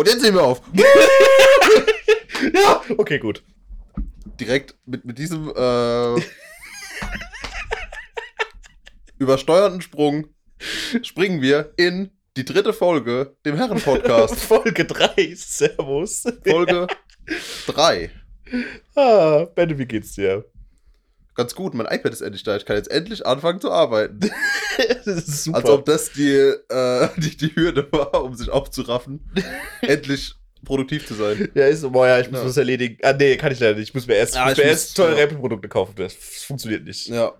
Und jetzt nehmen wir auf. Ja, okay, gut. Direkt mit, mit diesem äh, übersteuerten Sprung springen wir in die dritte Folge, dem Herren-Podcast. Folge 3, Servus. Folge 3. Ah, Benne, wie geht's dir? Ganz gut, mein iPad ist endlich da. Ich kann jetzt endlich anfangen zu arbeiten. das ist super. Als ob das die, äh, die, die Hürde war, um sich aufzuraffen, endlich produktiv zu sein. ja, ist so, boah, ja, ich muss Ja. was erledigen. Ah, nee, kann ich leider nicht. Ich muss mir erst, Ja, muss ich mir muss- erst teure ja. Apple-Produkte kaufen. Das funktioniert nicht. Ja.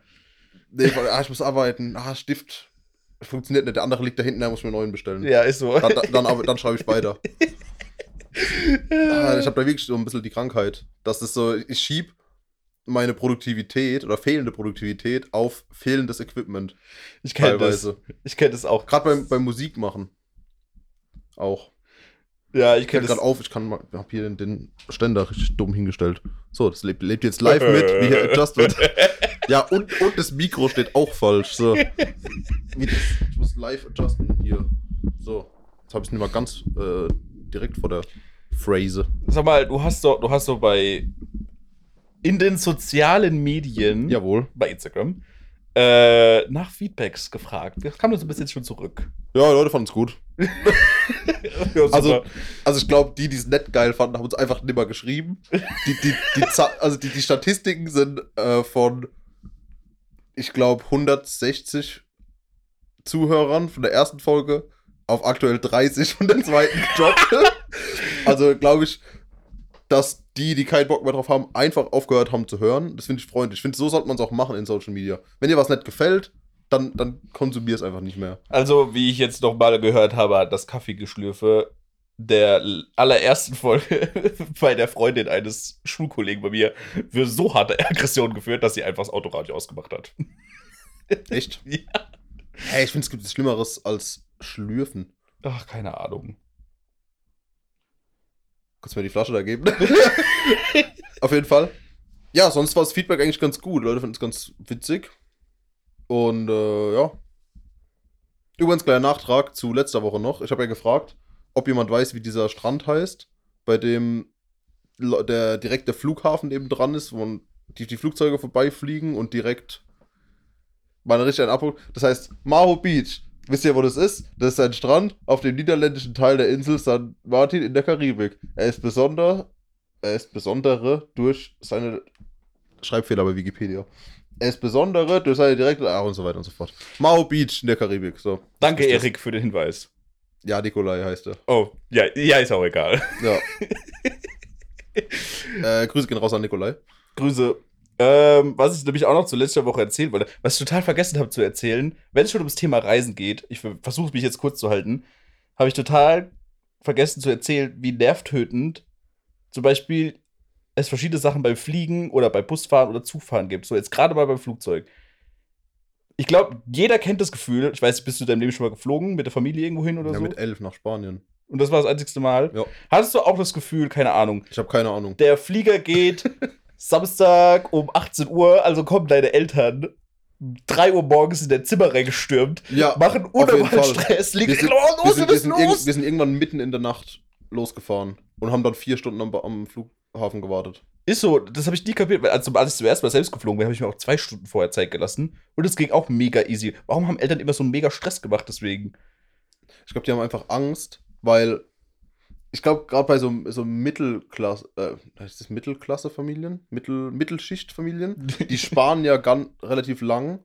Nee, weil, ah, ich muss arbeiten. Ah, Stift. Funktioniert nicht. Der andere liegt da hinten, da muss ich mir einen neuen bestellen. Ja, ist so. Dann, dann, dann, dann schreibe ich weiter. Ah, ich habe da wirklich so ein bisschen die Krankheit, dass es so, ich schieb meine Produktivität oder fehlende Produktivität auf fehlendes Equipment. ich kenne das. Ich kenne das auch. Gerade beim, beim Musikmachen. Auch. Ja, ich kenne das. gerade auf, ich kann mal, hab hier den, den Ständer richtig dumm hingestellt. So, das lebt, lebt jetzt live mit, wie hier adjust wird. Ja, und, und das Mikro steht auch falsch. So. Wie das, ich muss live adjusten hier. So. Jetzt habe ich es nicht mal ganz äh, direkt vor der Phrase. Sag mal, du hast doch, du hast doch bei in den sozialen Medien, Jawohl. bei Instagram, äh, nach Feedbacks gefragt. Das kam uns ein bisschen schon zurück. Ja, Leute fanden es gut. Ja, Also, also ich glaube, die, die es nicht geil fanden, haben uns einfach nimmer geschrieben. Die, die, die, also die, die Statistiken sind äh, von, ich glaube, 160 Zuhörern von der ersten Folge auf aktuell 30 von der zweiten gedroppt. also glaube ich, dass die, die keinen Bock mehr drauf haben, einfach aufgehört haben zu hören. Das finde ich freundlich. Ich finde, so sollte man es auch machen in Social Media. Wenn dir was nicht gefällt, dann, dann konsumier es einfach nicht mehr. also, wie ich jetzt noch mal gehört habe, hat das Kaffeegeschlürfe der allerersten Folge bei der Freundin eines Schulkollegen bei mir für so harte Aggression geführt, dass sie einfach das Autoradio ausgemacht hat. Echt? Ja. Hey, ich finde, es gibt nichts Schlimmeres als Schlürfen. Ach, keine Ahnung. Kannst du mir die Flasche da geben? Auf jeden Fall. Ja, sonst war das Feedback eigentlich ganz gut. Leute finden es ganz witzig. Und äh, ja. Übrigens, kleiner Nachtrag zu letzter Woche noch. Ich habe ja gefragt, ob jemand weiß, wie dieser Strand heißt, bei dem der direkt der Flughafen neben dran ist, wo man die, die Flugzeuge vorbeifliegen und direkt mal richtig einen abholt. Das heißt Maho Beach. Wisst ihr, wo das ist? Das ist ein Strand auf dem niederländischen Teil der Insel San Martin in der Karibik. Er ist besonder, er ist besondere durch seine Schreibfehler bei Wikipedia. Er ist besondere durch seine direkte ah, und so weiter und so fort. Maho Beach in der Karibik. So. Danke, Erik, für den Hinweis. Ja, Nikolai heißt er. Oh, ja, ja, ist auch egal. Ja. äh, Grüße gehen raus an Nikolai. Grüße. Ähm, was ich nämlich auch noch zu letzter Woche erzählen wollte, was ich total vergessen habe zu erzählen, wenn es schon ums Thema Reisen geht, ich versuche mich jetzt kurz zu halten, habe ich total vergessen zu erzählen, wie nervtötend zum Beispiel es verschiedene Sachen beim Fliegen oder bei Busfahren oder Zugfahren gibt. So jetzt gerade mal beim Flugzeug. Ich glaube, jeder kennt das Gefühl, ich weiß, bist du in deinem Leben schon mal geflogen mit der Familie irgendwo hin oder Ja, so? mit elf nach Spanien. Und das war das einzigste Mal. Ja. Hattest du auch das Gefühl, keine Ahnung, Ich habe keine Ahnung. der Flieger geht Samstag um 18 Uhr, also kommen deine Eltern 3 Uhr morgens in dein Zimmer reingestürmt, Ja, machen unnormal. Stress, liegen, wir sind, oh, wir, los, sind, wir sind los. wir sind irgendwann mitten in der Nacht losgefahren und haben dann vier Stunden am, am Flughafen gewartet. Ist so, das habe ich nie kapiert, weil als, als ich zuerst mal selbst geflogen bin, habe ich mir auch zwei Stunden vorher Zeit gelassen und es ging auch mega easy. Warum haben Eltern immer so einen mega Stress gemacht deswegen? Ich glaube, die haben einfach Angst, weil ich glaube, gerade bei so, so Mittelklasse, äh, heißt das Mittelklasse-Familien? Mittel, Mittelschicht-Familien, die sparen ja ganz, relativ lang,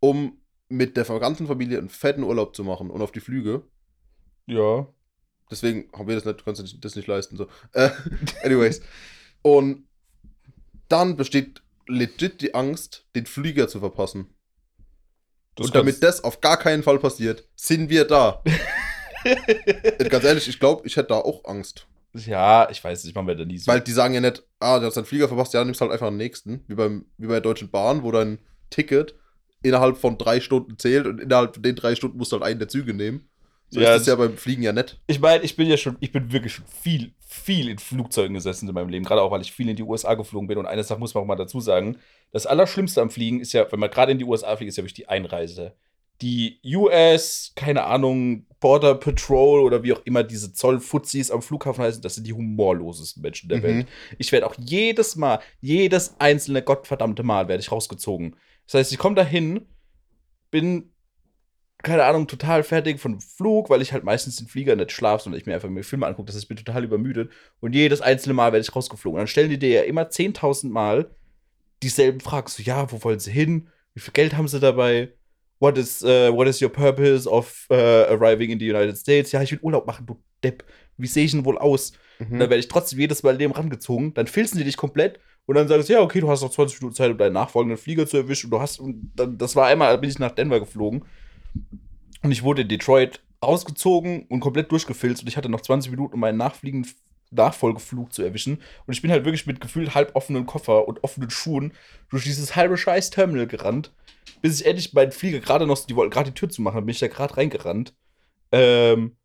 um mit der ganzen Familie einen fetten Urlaub zu machen und auf die Flüge. Ja. Deswegen haben wir das nicht, du kannst das nicht leisten. So. Äh, anyways. Und dann besteht legit die Angst, den Flieger zu verpassen. und damit das auf gar keinen Fall passiert, sind wir da. Ganz ehrlich, ich glaube, ich hätte da auch Angst. Ja, ich weiß nicht, machen wir da nie so. Weil die sagen ja nicht, ah, du hast deinen Flieger verpasst, ja, nimmst halt einfach den nächsten. Wie, beim, wie bei der Deutschen Bahn, wo dein Ticket innerhalb von drei Stunden zählt und innerhalb von den drei Stunden musst du halt einen der Züge nehmen. So Ja, ist das ja beim Fliegen ja nett. Ich meine, ich bin ja schon, ich bin wirklich schon viel, viel in Flugzeugen gesessen in meinem Leben, gerade auch, weil ich viel in die USA geflogen bin. Und eine Sache muss man auch mal dazu sagen: Das Allerschlimmste am Fliegen ist ja, wenn man gerade in die USA fliegt, ist ja wirklich die Einreise. Die US, keine Ahnung, Border Patrol oder wie auch immer diese Zollfuzis am Flughafen heißen, das sind die humorlosesten Menschen der Mhm. Welt. Ich werde auch jedes Mal, jedes einzelne gottverdammte Mal werde ich rausgezogen. Das heißt, ich komme dahin, bin, keine Ahnung, total fertig von Flug, weil ich halt meistens den Flieger nicht schlafe, sondern ich mir einfach mir Filme angucke. Das heißt, ich bin total übermüdet. Und jedes einzelne Mal werde ich rausgeflogen. Und dann stellen die dir ja immer 10.000 Mal dieselben Fragen. So, ja, wo wollen sie hin? Wie viel Geld haben sie dabei? What is, uh, what is your purpose of uh, arriving in the United States? Ja, ich will Urlaub machen, du Depp. Wie sehe ich denn wohl aus? Und Mhm. dann werde ich trotzdem jedes Mal dem rangezogen. Dann filzen die dich komplett und dann sagen sie, ja, okay, du hast noch 20 Minuten Zeit, um deinen nachfolgenden Flieger zu erwischen. Und du hast, und dann, das war einmal, da bin ich nach Denver geflogen. Und ich wurde in Detroit rausgezogen und komplett durchgefilzt. Und ich hatte noch 20 Minuten, um meinen nachfliegenden Nachfolgeflug zu erwischen. Und ich bin halt wirklich mit gefühlt halb offenen Koffer und offenen Schuhen durch dieses halbe scheiß Terminal gerannt, bis ich endlich meinen Flieger gerade noch, die wollten gerade die Tür zu machen, bin ich da gerade reingerannt. Ähm,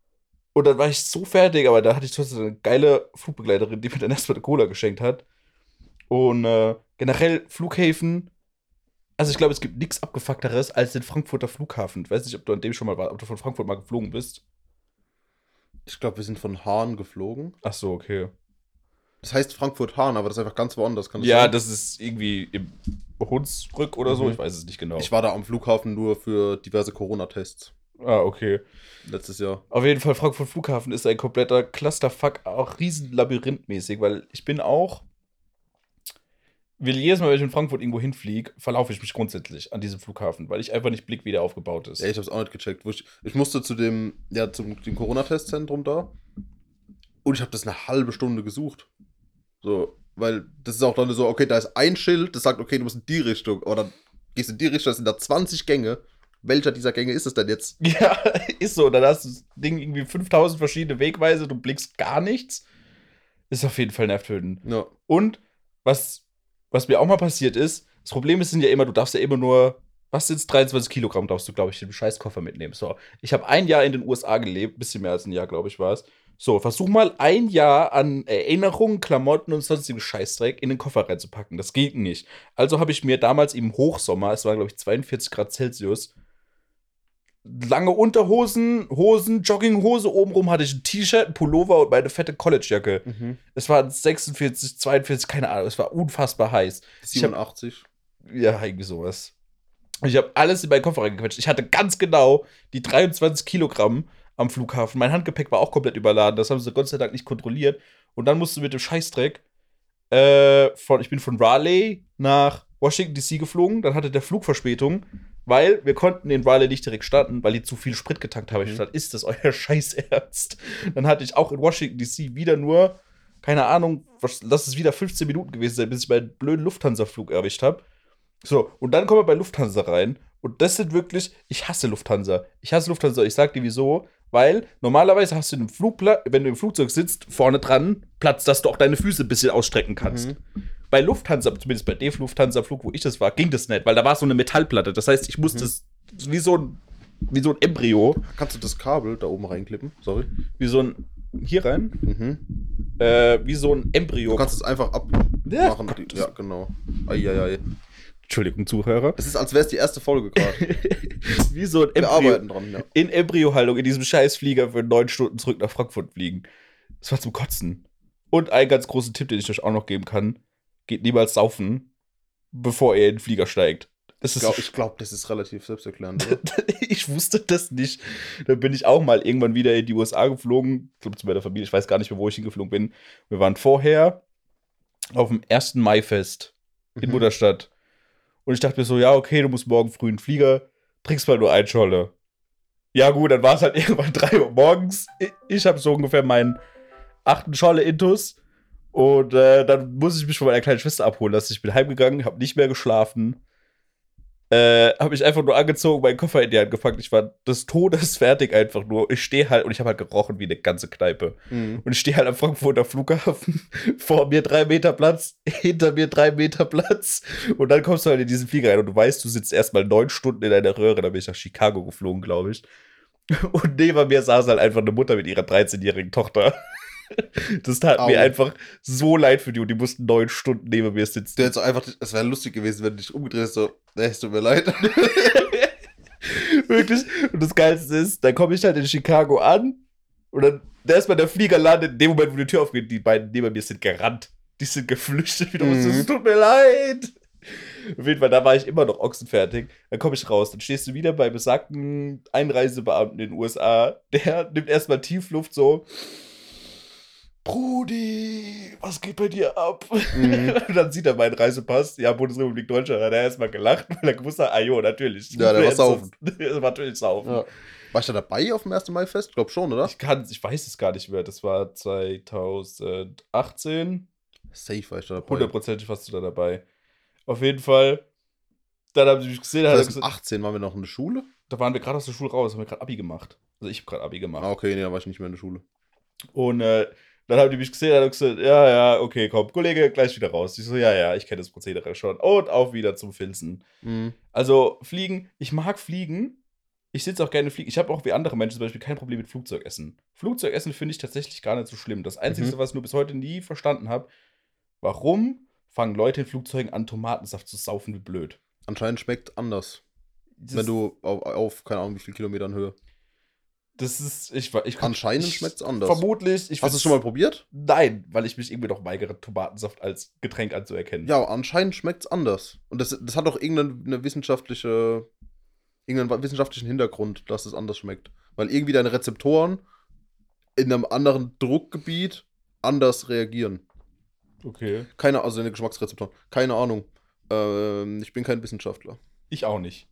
und dann war ich so fertig, aber da hatte ich trotzdem eine geile Flugbegleiterin, die mir dann erstmal eine Cola geschenkt hat. Und äh, generell Flughäfen, also ich glaube, es gibt nichts abgefuckteres als den Frankfurter Flughafen. Ich weiß nicht, ob du an dem schon mal warst, ob du von Frankfurt mal geflogen bist. Ich glaube, wir sind von Hahn geflogen. Ach so, okay. Das heißt Frankfurt-Hahn, aber das ist einfach ganz woanders. Das Ja, sein? das ist irgendwie im Hunsrück oder so, Mhm. ich weiß es nicht genau. Ich war da am Flughafen nur für diverse Corona-Tests ah, okay. letztes Jahr. Auf jeden Fall, Frankfurt Flughafen ist ein kompletter Clusterfuck, auch riesen labyrinthmäßig, weil ich bin auch, will jedes Mal, wenn ich in Frankfurt irgendwo hinfliege, verlaufe ich mich grundsätzlich an diesem Flughafen, weil ich einfach nicht blick, wie der aufgebaut ist. Ja, ich hab's auch nicht gecheckt. Ich, ich musste zu dem, ja, zum dem Corona-Testzentrum da. Und ich habe das eine halbe Stunde gesucht. So, weil das ist auch dann so, okay, da ist ein Schild, das sagt, okay, du musst in die Richtung. Dann gehst in die Richtung, das sind da 20 Gänge. Welcher dieser Gänge ist es denn jetzt? Ja, ist so. Dann hast du das Ding irgendwie 5000 verschiedene Wegweise, du blickst gar nichts. Ist auf jeden Fall nervtötend. Ja. Und was, was mir auch mal passiert ist, das Problem ist sind ja immer, du darfst ja immer nur, was sind 23 Kilogramm darfst du, glaube ich, im Scheißkoffer mitnehmen. So, ich habe ein Jahr in den USA gelebt, bisschen mehr als ein Jahr, glaube ich, war es. So, versuch mal ein Jahr an Erinnerungen, Klamotten und sonstigen Scheißdreck in den Koffer reinzupacken. Das geht nicht. Also habe ich mir damals im Hochsommer, es war, glaube ich, 42 Grad Celsius, lange Unterhosen, Hosen, Jogginghose, obenrum hatte ich ein T-Shirt, ein Pullover und meine fette Collegejacke. Mhm. Es waren 46, 42, keine Ahnung, es war unfassbar heiß. Ich hab- 87. Ja, irgendwie sowas. Ich habe alles in meinen Koffer reingequetscht. Ich hatte ganz genau die 23 Kilogramm am Flughafen. Mein Handgepäck war auch komplett überladen. Das haben sie Gott sei Dank nicht kontrolliert. Und dann musste mit dem Scheißdreck äh, von, ich bin von Raleigh nach Washington DC geflogen. Dann hatte der Flug Verspätung, weil wir konnten in Raleigh nicht direkt starten, weil die zu viel Sprit getankt haben. Ich Mhm. dachte, ist das euer Scheißernst? Dann hatte ich auch in Washington DC wieder nur, keine Ahnung, was, lass es wieder 15 Minuten gewesen sein, bis ich meinen blöden Lufthansa-Flug erwischt habe. So, und dann kommen wir bei Lufthansa rein. Und das sind wirklich, ich hasse Lufthansa. Ich hasse Lufthansa. Ich sag dir wieso. Weil normalerweise hast du im Flugplatz, wenn du im Flugzeug sitzt, vorne dran Platz, dass du auch deine Füße ein bisschen ausstrecken kannst. Mhm. Bei Lufthansa, zumindest bei dem Lufthansa-Flug, wo ich das war, ging das nicht, weil da war so eine Metallplatte. Das heißt, ich musste Mhm. es wie so ein, wie so ein Embryo, Kannst du das Kabel da oben reinklippen? Sorry. wie so ein, hier rein, Mhm. äh, wie so ein Embryo. Du kannst es einfach Ja, abmachen. Die- ja, genau. Eieiei. Entschuldigung, Zuhörer. Es ist, als wäre es die erste Folge gerade. wie so ein Wir Embryo. arbeiten dran, ja. in Embryohaltung in diesem Scheißflieger für neun Stunden zurück nach Frankfurt fliegen. Das war zum Kotzen. Und ein ganz großen Tipp, den ich euch auch noch geben kann: Geht niemals saufen, bevor ihr in den Flieger steigt. Das Ich glaube, glaub, das ist relativ selbsterklärend, ich wusste das nicht. Da bin ich auch mal irgendwann wieder in die USA geflogen. Ich glaube, zu meiner Familie. Ich weiß gar nicht mehr, wo ich hingeflogen bin. Wir waren vorher auf dem 1. Mai-Fest in Mhm. Mutterstadt. Und ich dachte mir so, ja, okay, du musst morgen früh in den Flieger, trinkst mal nur ein Scholle. Ja, gut, dann war es halt irgendwann 3 Uhr morgens. Ich, ich habe so ungefähr meinen achten Scholle Intus. Und äh, dann muss ich mich von meiner kleinen Schwester abholen lassen. Ich bin heimgegangen, habe nicht mehr geschlafen. Äh, habe mich einfach nur angezogen, meinen Koffer in die Hand gepackt. Ich war des Todes fertig einfach nur. Ich stehe halt und ich habe halt gerochen wie eine ganze Kneipe. Mhm. Und ich stehe halt am Frankfurter Flughafen. Vor mir drei Meter Platz, hinter mir drei Meter Platz. Und dann kommst du halt in diesen Flieger rein und du weißt, du sitzt erstmal neun Stunden in einer Röhre. Da bin ich nach Chicago geflogen, glaube ich. Und neben mir saß halt einfach eine Mutter mit ihrer 13-jährigen Tochter. Das tat Au. mir einfach so leid für die und die mussten neun Stunden neben mir sitzen. Du hättest einfach, es wäre lustig gewesen, wenn du dich umgedreht hättest, so, nee, es tut mir leid. Wirklich. Und das Geilste ist, dann komme ich halt in Chicago an und dann, da ist mal der Flieger landet. In dem Moment, wo die Tür aufgeht, die beiden neben mir sind gerannt. Die sind geflüchtet wieder. Mhm. Es tut mir leid. Auf jeden Fall, da war ich immer noch ochsenfertig. Dann komme ich raus. Dann stehst du wieder bei besagten Einreisebeamten in den USA. Der nimmt erstmal Tiefluft so. Brudi, was geht bei dir ab? Mhm. Und dann sieht er meinen Reisepass. Ja, Bundesrepublik Deutschland. Hat er erstmal gelacht, weil er gewusst hat, ah jo, natürlich. Ja, der war saufen. der war natürlich saufen. Ja. War ich da dabei auf dem 1. Mai-Fest? Ich glaube schon, oder? Ich, kann, ich weiß es gar nicht mehr. Das war 2018. Safe war ich da dabei. Hundertprozentig warst du da dabei. Auf jeden Fall. Dann haben sie mich gesehen. 2018 waren wir noch in der Schule? Da waren wir gerade aus der Schule raus, haben wir gerade Abi gemacht. Also ich habe gerade Abi gemacht. Ah, okay, nee, da war ich nicht mehr in der Schule. Und äh, dann haben die mich gesehen, haben gesagt, ja, ja, okay, komm, Kollege, gleich wieder raus. Ich so, ja, ja, ich kenne das Prozedere schon. Und auch wieder zum Filzen. Mhm. Also fliegen, ich mag fliegen. Ich sitze auch gerne fliegen. Ich habe auch wie andere Menschen zum Beispiel kein Problem mit Flugzeugessen. Flugzeugessen finde ich tatsächlich gar nicht so schlimm. Das Einzige, mhm. was ich nur bis heute nie verstanden habe, warum fangen Leute in Flugzeugen an, Tomatensaft zu saufen wie blöd. Anscheinend schmeckt anders. Das wenn du auf, auf, keine Ahnung, wie viele Kilometern Höhe. Das ist, ich, ich Anscheinend schmeckt es anders. Vermutlich. Hast du es schon mal probiert? Nein, weil ich mich irgendwie noch weigere, Tomatensaft als Getränk anzuerkennen. Ja, anscheinend schmeckt es anders. Und das, das hat auch irgendeine wissenschaftliche, irgendeinen wissenschaftlichen Hintergrund, dass es anders schmeckt. Weil irgendwie deine Rezeptoren in einem anderen Druckgebiet anders reagieren. Okay. Keine, also eine Geschmacksrezeptoren. Keine Ahnung. Ähm, ich bin kein Wissenschaftler. Ich auch nicht.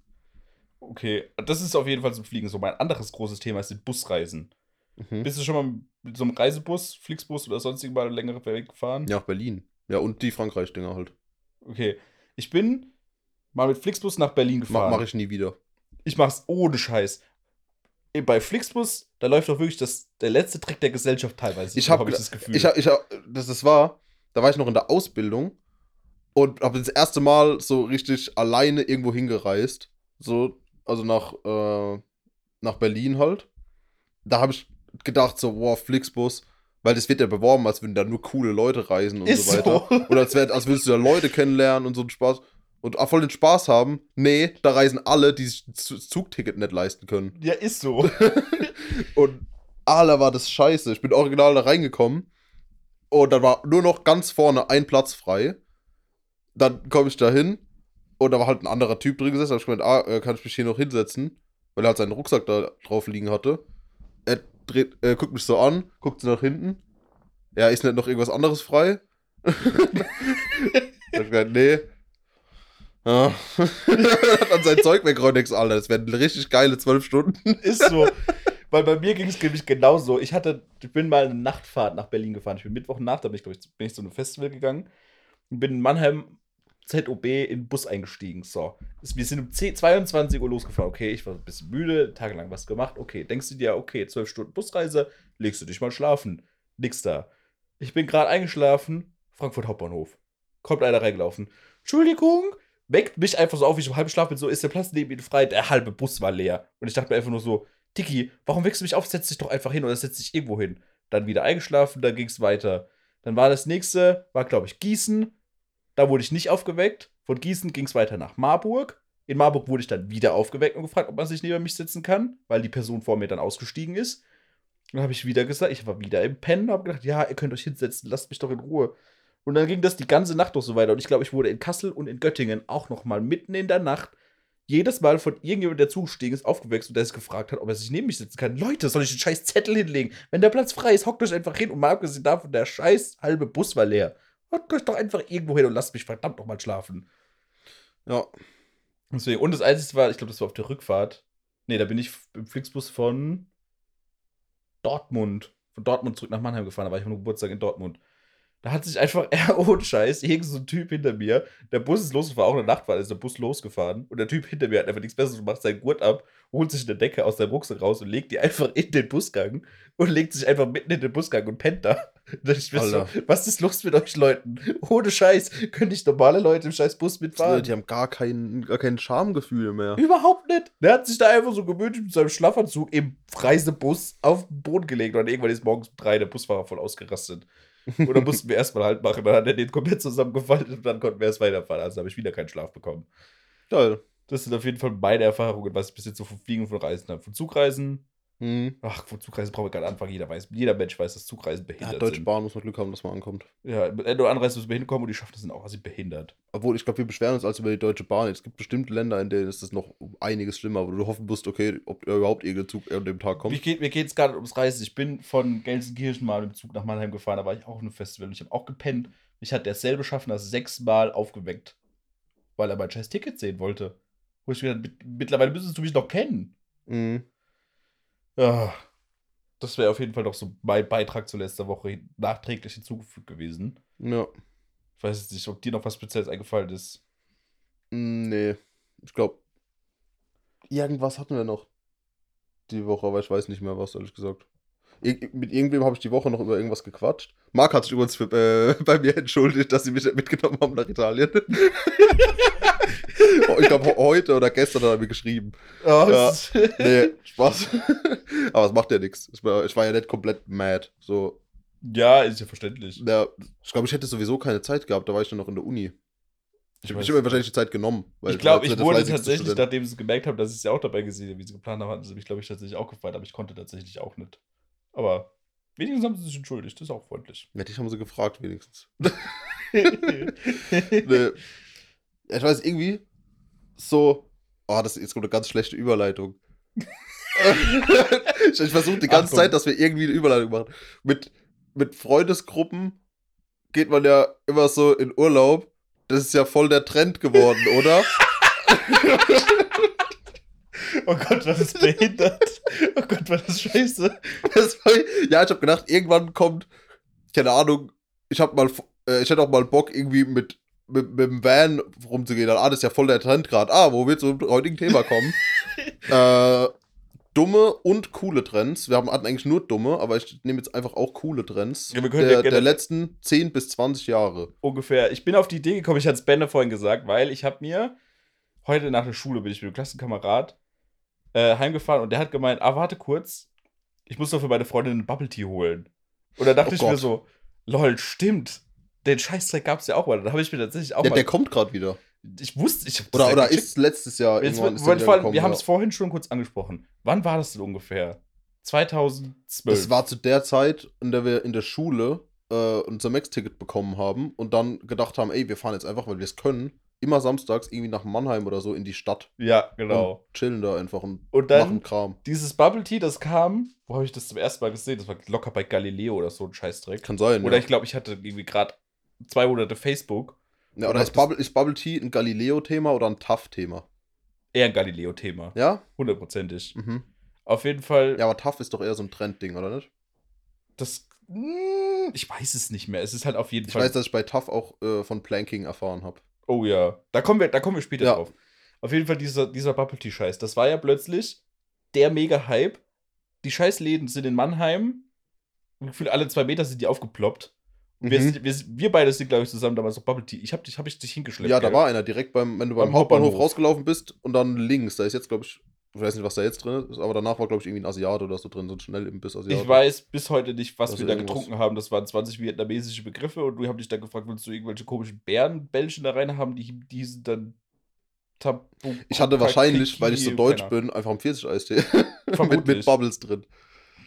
Okay, das ist auf jeden Fall zum Fliegen so. Mein anderes großes Thema ist die Busreisen. Mhm. Bist du schon mal mit so einem Reisebus, Flixbus oder sonstigen mal längere Weg gefahren? Ja, auch Berlin. Ja, und die Frankreich-Dinger halt. Okay. Ich bin mal mit Flixbus nach Berlin gefahren. Mach, mach ich nie wieder. Ich mach's ohne Scheiß. Bei Flixbus, da läuft doch wirklich das, der letzte Trick der Gesellschaft teilweise. Ich habe hab ich das Gefühl. Ich hab, ich hab, das, das war, da war ich noch in der Ausbildung und habe das erste Mal so richtig alleine irgendwo hingereist. So, also nach, äh, nach Berlin halt. Da habe ich gedacht, so, wow, Flixbus, weil das wird ja beworben, als würden da nur coole Leute reisen und Ist so weiter. So. Oder als, wär, als würdest du da Leute kennenlernen und so einen Spaß. Und auch voll den Spaß haben. Nee, da reisen alle, die sich das Zugticket nicht leisten können. Ja, ist so. und Alter, war das scheiße. Ich bin original da reingekommen und dann war nur noch ganz vorne ein Platz frei. Dann komme ich da hin und da war halt ein anderer Typ drin gesessen. Da habe ich gemeint, ah, äh, kann ich mich hier noch hinsetzen? Weil er halt seinen Rucksack da drauf liegen hatte. Er dreht, äh, guckt mich so an, guckt so nach hinten. Ja, ist nicht noch irgendwas anderes frei? da hab ich gemeint, nee. Ja. hat dann sein Zeug weggeräumt, Alter. Das werden richtig geile zwölf Stunden. Ist so. Weil bei mir ging es nämlich genauso. Ich hatte, ich bin mal eine Nachtfahrt nach Berlin gefahren. Ich bin Mittwochnacht, da bin ich, ich, bin ich zu einem Festival gegangen bin in Mannheim ZOB in den Bus eingestiegen. So. Wir sind um 10, 22 Uhr losgefahren. Okay, ich war ein bisschen müde, tagelang was gemacht. Okay, denkst du dir, okay, 12 Stunden Busreise, legst du dich mal schlafen. Nix da. Ich bin gerade eingeschlafen, Frankfurt Hauptbahnhof. Kommt einer reingelaufen. Entschuldigung, weckt mich einfach so auf, wie ich im halben Schlaf bin. So, ist der Platz neben ihm frei? Der halbe Bus war leer. Und ich dachte mir einfach nur so, Tiki, warum wächst du mich auf? Setz dich doch einfach hin oder setz dich irgendwo hin. Dann wieder eingeschlafen, dann ging es weiter. Dann war das nächste, war glaube ich Gießen. Da wurde ich nicht aufgeweckt. Von Gießen ging es weiter nach Marburg. In Marburg wurde ich dann wieder aufgeweckt und gefragt, ob man sich neben mich sitzen kann, weil die Person vor mir dann ausgestiegen ist. Dann habe ich wieder gesagt, ich war wieder im Pennen, habe gedacht, ja, ihr könnt euch hinsetzen, lasst mich doch in Ruhe. Und dann ging das die ganze Nacht noch so weiter. Und ich glaube, ich wurde in Kassel und in Göttingen auch noch mal mitten in der Nacht jedes Mal von irgendjemandem, der zugestiegen ist, aufgewechselt und der sich gefragt hat, ob er sich neben mich sitzen kann. Leute, soll ich den scheiß Zettel hinlegen? Wenn der Platz frei ist, hockt euch einfach hin und mal abgesehen davon, der scheiß halbe Bus war leer. Hockt euch doch einfach irgendwo hin und lasst mich verdammt nochmal schlafen. Ja. Deswegen, und das Einzige war, ich glaube, das war auf der Rückfahrt. Nee, da bin ich im Flixbus von Dortmund. Von Dortmund zurück nach Mannheim gefahren. Da war ich am Geburtstag in Dortmund. Da hat sich einfach, er ohne Scheiß, irgend so ein Typ hinter mir, der Bus ist losgefahren, auch in der Nacht war, ist der Bus losgefahren und der Typ hinter mir hat einfach nichts Besseres gemacht, seinen Gurt ab, holt sich eine Decke aus seinem Rucksack raus und legt die einfach in den Busgang und legt sich einfach mitten in den Busgang und pennt da. da ich so, was ist los mit euch Leuten? Ohne Scheiß, können nicht normale Leute im scheiß Bus mitfahren? Die haben gar kein, gar kein Schamgefühl mehr. Überhaupt nicht. Der hat sich da einfach so gemütlich mit seinem Schlafanzug im Reisebus auf den Boden gelegt und irgendwann ist morgens um drei der Busfahrer voll ausgerastet. Oder mussten wir erstmal halt machen. Dann hat er den komplett zusammengefaltet und dann konnten wir erst weiterfahren. Also habe ich wieder keinen Schlaf bekommen. Toll. Das sind auf jeden Fall meine Erfahrungen, was ich bis jetzt so von Fliegen und von Reisen habe. Von Zugreisen, Mhm. ach, von Zugreisen brauchen wir gerade anfangen. Jeder weiß, jeder Mensch weiß, dass Zugreisen Ja, behindert Deutsche sind. Bahn muss man Glück haben, dass man ankommt. Ja, wenn du anreist, musst du hinkommen und die schaffen das sind auch also behindert. Obwohl, ich glaube, wir beschweren uns als über die Deutsche Bahn. Es gibt bestimmte Länder, in denen ist das noch einiges schlimmer, wo du hoffen musst, okay, ob überhaupt irgendein Zug an dem Tag kommt. Mir geht mir geht's gerade ums Reisen. Ich bin von Gelsenkirchen mal im Zug nach Mannheim gefahren, da war ich auch auf einem Festival und ich habe auch gepennt. Mich hat derselbe Schaffner sechsmal aufgeweckt, weil er mein scheiß Ticket sehen wollte. Wo ich mir gedacht, mit- mittlerweile müsstest du mich doch kennen. Mhm. Ja, das wäre auf jeden Fall noch so mein Beitrag zur letzten Woche nachträglich hinzugefügt gewesen. Ja. Ich weiß jetzt nicht, ob dir noch was Spezielles eingefallen ist. Mm, Nee. Ich glaube, irgendwas hatten wir noch die Woche, aber ich weiß nicht mehr was, ehrlich gesagt. Ir mit irgendwem habe ich die Woche noch über irgendwas gequatscht. Marc hat sich übrigens für, äh, bei mir entschuldigt, dass sie mich mitgenommen haben nach Italien. Oh, ich glaube, heute oder gestern hat er mir geschrieben. Oh, Ja. Nee, Spaß. aber es macht ja nichts. Ich war, ja nicht komplett mad. So, ja, ist ja verständlich. ja, ich glaube, ich hätte sowieso keine Zeit gehabt, da war ich dann noch in der Uni. Ich habe mir wahrscheinlich die Zeit genommen. ich glaube, ich wurde tatsächlich, nachdem sie gemerkt haben, dass ich sie auch dabei gesehen habe, wie sie geplant haben, hatten sie mich, glaube ich, tatsächlich auch gefeiert, aber ich konnte tatsächlich auch nicht. Aber wenigstens haben sie sich entschuldigt, das ist auch freundlich. Ja, dich haben sie gefragt, wenigstens. nee. Ich weiß, irgendwie so. Oh, das ist jetzt eine ganz schlechte Überleitung. ich ich versuche die ganze Achtung. Zeit, dass wir irgendwie eine Überleitung machen. Mit, mit Freundesgruppen geht man ja immer so in Urlaub. Das ist ja voll der Trend geworden, oder? oh Gott, was ist behindert? Oh Gott, was ist scheiße. Das war, ja, ich habe gedacht, irgendwann kommt, keine Ahnung, ich habe mal, äh, ich hätte auch mal Bock, irgendwie mit, mit, mit dem Van rumzugehen. Dann, ah, das ist ja voll der Trend gerade. Ah, wo wir zum heutigen Thema kommen. äh, dumme und coole Trends. Wir haben, hatten eigentlich nur dumme, aber ich nehme jetzt einfach auch coole Trends Ja, der, der letzten 10 bis 20 Jahre. Ungefähr. Ich bin auf die Idee gekommen, ich hatte es Benne vorhin gesagt, weil ich habe mir heute nach der Schule bin ich mit dem Klassenkamerad äh, heimgefahren und der hat gemeint, ah, warte kurz, ich muss doch für meine Freundin einen Bubble Tea holen. Und da dachte Oh ich mir Gott. so, lol, stimmt. Den Scheißdreck gab es ja auch mal. Da habe ich mir tatsächlich auch Ja, mal. der kommt gerade wieder. ich wusste, ich Oder, ja oder gecheckt. ist letztes Jahr Jetzt, irgendwann ist wir der wir, wieder wir haben gekommen, es vorhin schon kurz angesprochen. Wann war das denn ungefähr? 2012. Das war zu der Zeit, in der wir in der Schule äh, unser Max-Ticket bekommen haben und dann gedacht haben, ey, wir fahren jetzt einfach, weil wir es können, immer samstags irgendwie nach Mannheim oder so in die Stadt. ja, genau. Und chillen da einfach und, Und dann machen Kram. dieses Bubble Tea, das kam, wo habe ich das zum ersten Mal gesehen? Das war locker bei Galileo oder so ein Scheißdreck. Kann sein. Oder ja. ich glaube, ich hatte irgendwie gerade zwei Monate Facebook. ja, oder ist Bubble, ist Bubble Tea ein Galileo-Thema oder ein TAF-Thema? Eher ein Galileo-Thema. Ja? Hundertprozentig. Mhm. Auf jeden Fall, Ja, aber TAF ist doch eher so ein Trendding, oder nicht? das. mm, Ich weiß es nicht mehr. Es ist halt auf jeden Ich Fall. weiß, dass ich bei TAF auch äh, von Planking erfahren habe. oh ja. Da kommen wir, da kommen wir später Ja. drauf. Auf jeden Fall dieser, dieser Bubble Tea-Scheiß. Das war ja plötzlich der Mega-Hype. Die Scheißläden sind in Mannheim. Gefühlt alle zwei Meter sind die aufgeploppt. Wir, Mhm. sind, wir, wir beide sind, glaube ich, zusammen damals auf Bubble Tea. Ich habe dich, hab ich dich hingeschleppt. Ja, da gell? war einer direkt beim, wenn du beim, Beim Hauptbahnhof, Hauptbahnhof. rausgelaufen bist und dann links, da ist jetzt, glaube ich, ich weiß nicht, was da jetzt drin ist, aber danach war, glaube ich, irgendwie ein Asiate oder so drin, so ein Schnellimbiss-Asiate. Ich weiß bis heute nicht, was Also wir da irgendwas. getrunken haben. Das waren 20 vietnamesische Begriffe und du haben dich dann gefragt, willst du irgendwelche komischen Bärenbällchen da rein haben? Die, die hießen dann Tabu. Ich hatte wahrscheinlich, weil ich so deutsch bin, einfach einen Pfirsich-Eistee. mit, mit Bubbles drin.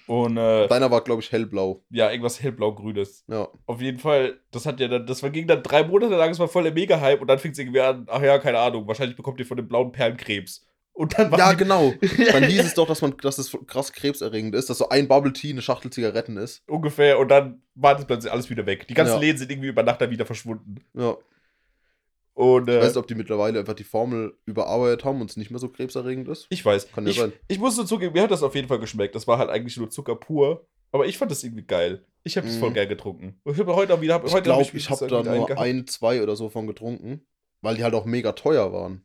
Und äh, Deiner war, glaube ich, hellblau. ja, irgendwas hellblau-grünes. Ja. Auf jeden Fall, das hat ja dann, das war, ging dann drei Monate lang, es war voll der Mega-Hype und dann fing es irgendwie an, ach ja, keine Ahnung, wahrscheinlich bekommt ihr von dem blauen Perlenkrebs. Und dann Ja, genau. Dann hieß es doch, dass man, dass es krass krebserregend ist, dass so ein Bubble Tea eine Schachtel Zigaretten ist. ungefähr und dann war das plötzlich alles wieder weg. Die ganzen Ja. Läden sind irgendwie über Nacht dann wieder verschwunden. Ja. Und Ich äh, weiß nicht, ob die mittlerweile einfach die Formel überarbeitet haben und es nicht mehr so krebserregend ist. Ich weiß. Kann ja ich, sein. ich muss nur zugeben, mir hat das auf jeden Fall geschmeckt. Das war halt eigentlich nur Zucker pur. Aber ich fand das irgendwie geil. Ich habe das Mhm. voll geil getrunken. Ich habe heute auch wieder. Hab, Ich glaube, ich habe da nur ein, zwei oder so von getrunken, weil die halt auch mega teuer waren.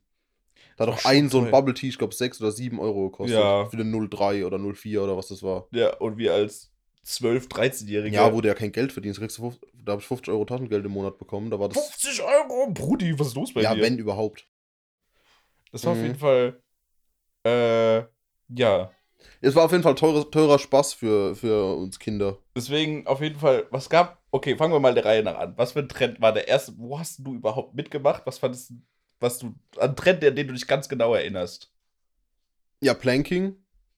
Da hat schon ein so ein. Bubble Tea, ich glaube, 6 oder 7 Euro gekostet. Ja. Für eine 03 oder 04 oder was das war. Ja, und wir als 12-, 13-Jährige. Ja, wo du ja kein Geld verdienst, kriegst du 50, da habe ich 50 Euro Taschengeld im Monat bekommen. Da war das. 50 Euro, Brudi, was ist los bei Ja, dir? wenn überhaupt. das war auf Mhm. jeden Fall. Äh, ja. Es war auf jeden Fall teurer, teurer Spaß für, für uns Kinder. Deswegen auf jeden Fall, was gab. Okay, fangen wir mal der Reihe nach an. Was für ein Trend war der erste? Wo hast du überhaupt mitgemacht? Was fandest du was du, an Trend, an den du dich ganz genau erinnerst. Ja, Planking.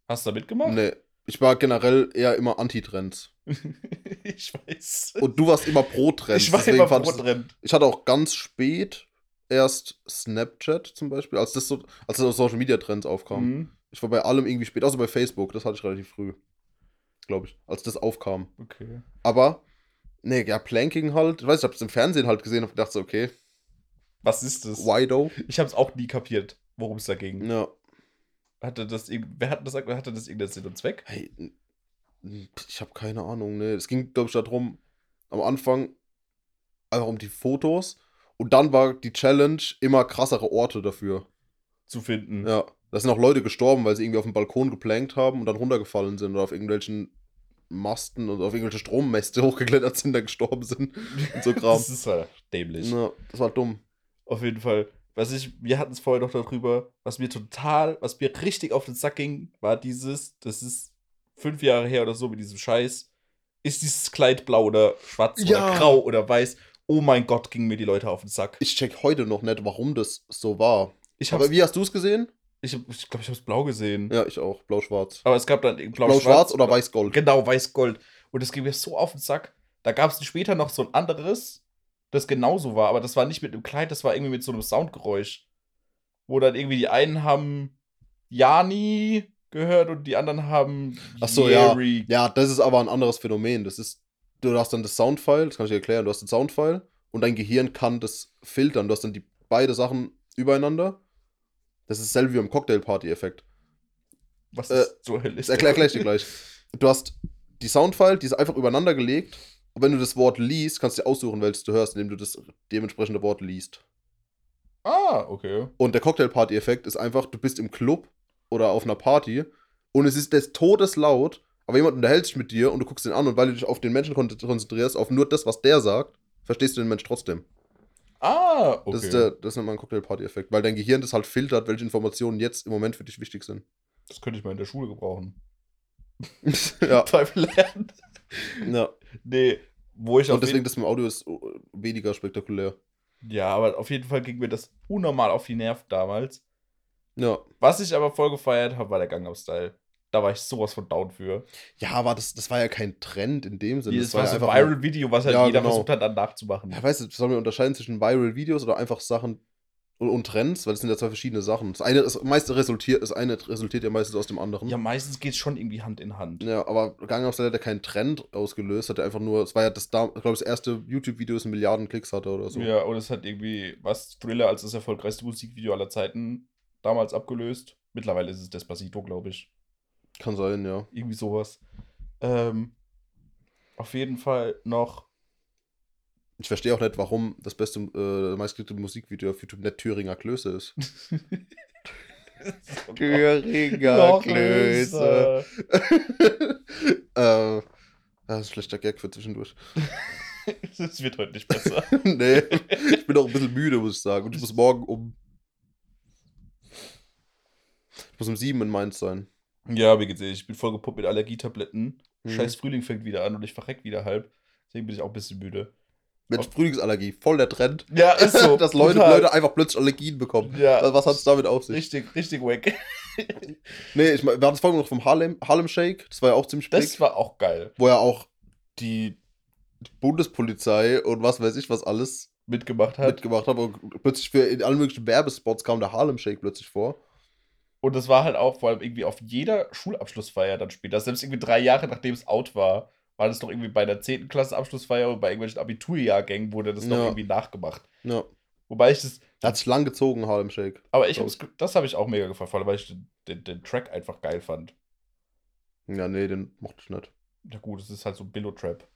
Hast du da mitgemacht? Nee. Ich war generell eher immer Anti-Trends. ich weiß. Und du warst immer pro Trends. ich war deswegen immer fand pro ich- hatte auch ganz spät erst Snapchat zum Beispiel, als das so, als das Social Media Trends aufkam. Mhm. Ich war bei allem irgendwie spät, außer bei Facebook, das hatte ich relativ früh. Glaube ich, als das aufkam. Okay. Aber, nee, ja, Planking halt, ich weiß, ich habe es im Fernsehen halt gesehen und gedacht so, okay, Was ist das? Wido. Ich habe es auch nie kapiert, worum es da ging. Ja. Hatte das, wer hat das, hatte das irgendeinen Sinn und Zweck? Hey, ich habe keine Ahnung, ne. Es ging, glaube ich, darum, am Anfang einfach um die Fotos und dann war die Challenge immer krassere Orte dafür. Zu finden. Ja. Da sind auch Leute gestorben, weil sie irgendwie auf dem Balkon geplankt haben und dann runtergefallen sind oder auf irgendwelchen Masten und auf irgendwelche Strommäste hochgeklettert sind, da gestorben sind. Und so Kram. Das ist halt dämlich. Ja, das war dumm. Auf jeden Fall. Was ich, wir hatten es vorher noch darüber, was mir total, was mir richtig auf den Sack ging, war dieses, das ist fünf Jahre her oder so mit diesem Scheiß, ist dieses Kleid blau oder schwarz Ja. oder grau oder weiß. Oh mein Gott, gingen mir die Leute auf den Sack. Ich check heute noch nicht, warum das so war. Ich Aber habe, wie hast du es gesehen? ich glaube, ich, glaub, ich habe es blau gesehen. Ja, ich auch. Blau-Schwarz. Aber es gab dann blau-schwarz Blau-Schwarz oder weiß-gold? Genau, weiß-gold. Und das ging mir so auf den Sack. Da gab es später noch so ein anderes, das genauso war, aber das war nicht mit einem Kleid, das war irgendwie mit so einem Soundgeräusch. Wo dann irgendwie die einen haben Jani gehört und die anderen haben Ach so, ja. Jerry. Ja, das ist aber ein anderes Phänomen. Das ist, du hast dann das Soundfile, das kann ich dir erklären, du hast den Soundfile und dein Gehirn kann das filtern. Du hast dann die beide Sachen übereinander. Das ist dasselbe wie im Cocktail-Party-Effekt. Was Äh, ist zur Hölle? Das erkläre gleich dir gleich. Du hast die Soundfile, die ist einfach übereinander gelegt. Und wenn du das Wort liest, kannst du dir aussuchen, welches du hörst, indem du das dementsprechende Wort liest. Ah, okay. Und der Cocktail-Party-Effekt ist einfach, du bist im Club oder auf einer Party und es ist des Todes laut, aber jemand unterhält sich mit dir und du guckst ihn an und weil du dich auf den Menschen kon- konzentrierst, auf nur das, was der sagt, verstehst du den Mensch trotzdem. Ah, okay. Das ist der, das nennt man Cocktail-Party-Effekt, weil dein Gehirn das halt filtert, welche Informationen jetzt im Moment für dich wichtig sind. das könnte ich mal in der Schule gebrauchen. ja. Teufel lernen. ja. Nee, wo ich Und deswegen, das mit dem Audio ist uh, weniger spektakulär. Ja, aber auf jeden Fall ging mir das unnormal auf die Nerven damals. Ja. Was ich aber voll gefeiert habe, war der Gangnam Style. Da war ich sowas von down für. Ja, aber das, das war ja kein Trend in dem Sinne. Das war so ein Viral-Video, was halt Ja, jeder genau. versucht hat, dann nachzumachen. Ja, weißt du, sollen wir unterscheiden zwischen Viral-Videos oder einfach Sachen und, und Trends? Weil das sind ja zwei verschiedene Sachen. Das eine ist, meiste resultiert, das eine resultiert ja meistens aus dem anderen. Ja, meistens geht es schon irgendwie Hand in Hand. Ja, aber Gangnam Style hat ja keinen Trend ausgelöst, hat er einfach nur, es war ja das, glaube, das erste YouTube-Video, das Milliarden Klicks hatte oder so. Ja, und es hat irgendwie, was, Thriller als das erfolgreichste Musikvideo aller Zeiten damals abgelöst. Mittlerweile ist es Despacito, glaube ich. Kann sein, ja. Irgendwie sowas. Ähm, auf jeden Fall noch. Ich verstehe auch nicht, warum das beste, äh, meistgeklickte Musikvideo auf YouTube nicht Thüringer Klöße ist. Thüringer Klöße. äh, das ist ein schlechter Gag für zwischendurch. Es wird heute nicht besser. nee, ich bin auch ein bisschen müde, muss ich sagen. Und ich muss morgen um. Ich muss um sieben in Mainz sein. ja, wie gesagt, ich bin voll gepumpt mit Allergietabletten. Mhm. Scheiß Frühling fängt wieder an und ich verreck wieder halb. Deswegen bin ich auch ein bisschen müde. Mensch, Frühlingsallergie, voll der Trend. Ja, ist so. Dass Leute, Total. Leute einfach plötzlich Allergien bekommen. Ja. Was hat es damit auf sich? Richtig, richtig wack. Nee, ich mein, wir hatten es vorhin noch vom Harlem, Harlem Shake. Das war ja auch ziemlich Das big. war auch geil. Wo ja auch die Bundespolizei und was weiß ich was alles Mitgemacht hat. mitgemacht haben. Und plötzlich für in allen möglichen Werbespots kam der Harlem Shake plötzlich vor. Und das war halt auch vor allem irgendwie auf jeder Schulabschlussfeier dann später. Selbst irgendwie drei Jahre nachdem es out war, war das doch irgendwie bei der 10. Klasse Abschlussfeier und bei irgendwelchen Abiturjahrgängen wurde das noch Ja. irgendwie nachgemacht. Ja. Wobei ich das, Da hat sich lang gezogen, Harlem Shake. aber ich hab's, das habe ich auch mega gefallen, vor allem weil ich den, den, den Track einfach geil fand. Ja, nee, den mochte ich nicht. Ja gut, es ist halt so Billo-Trap.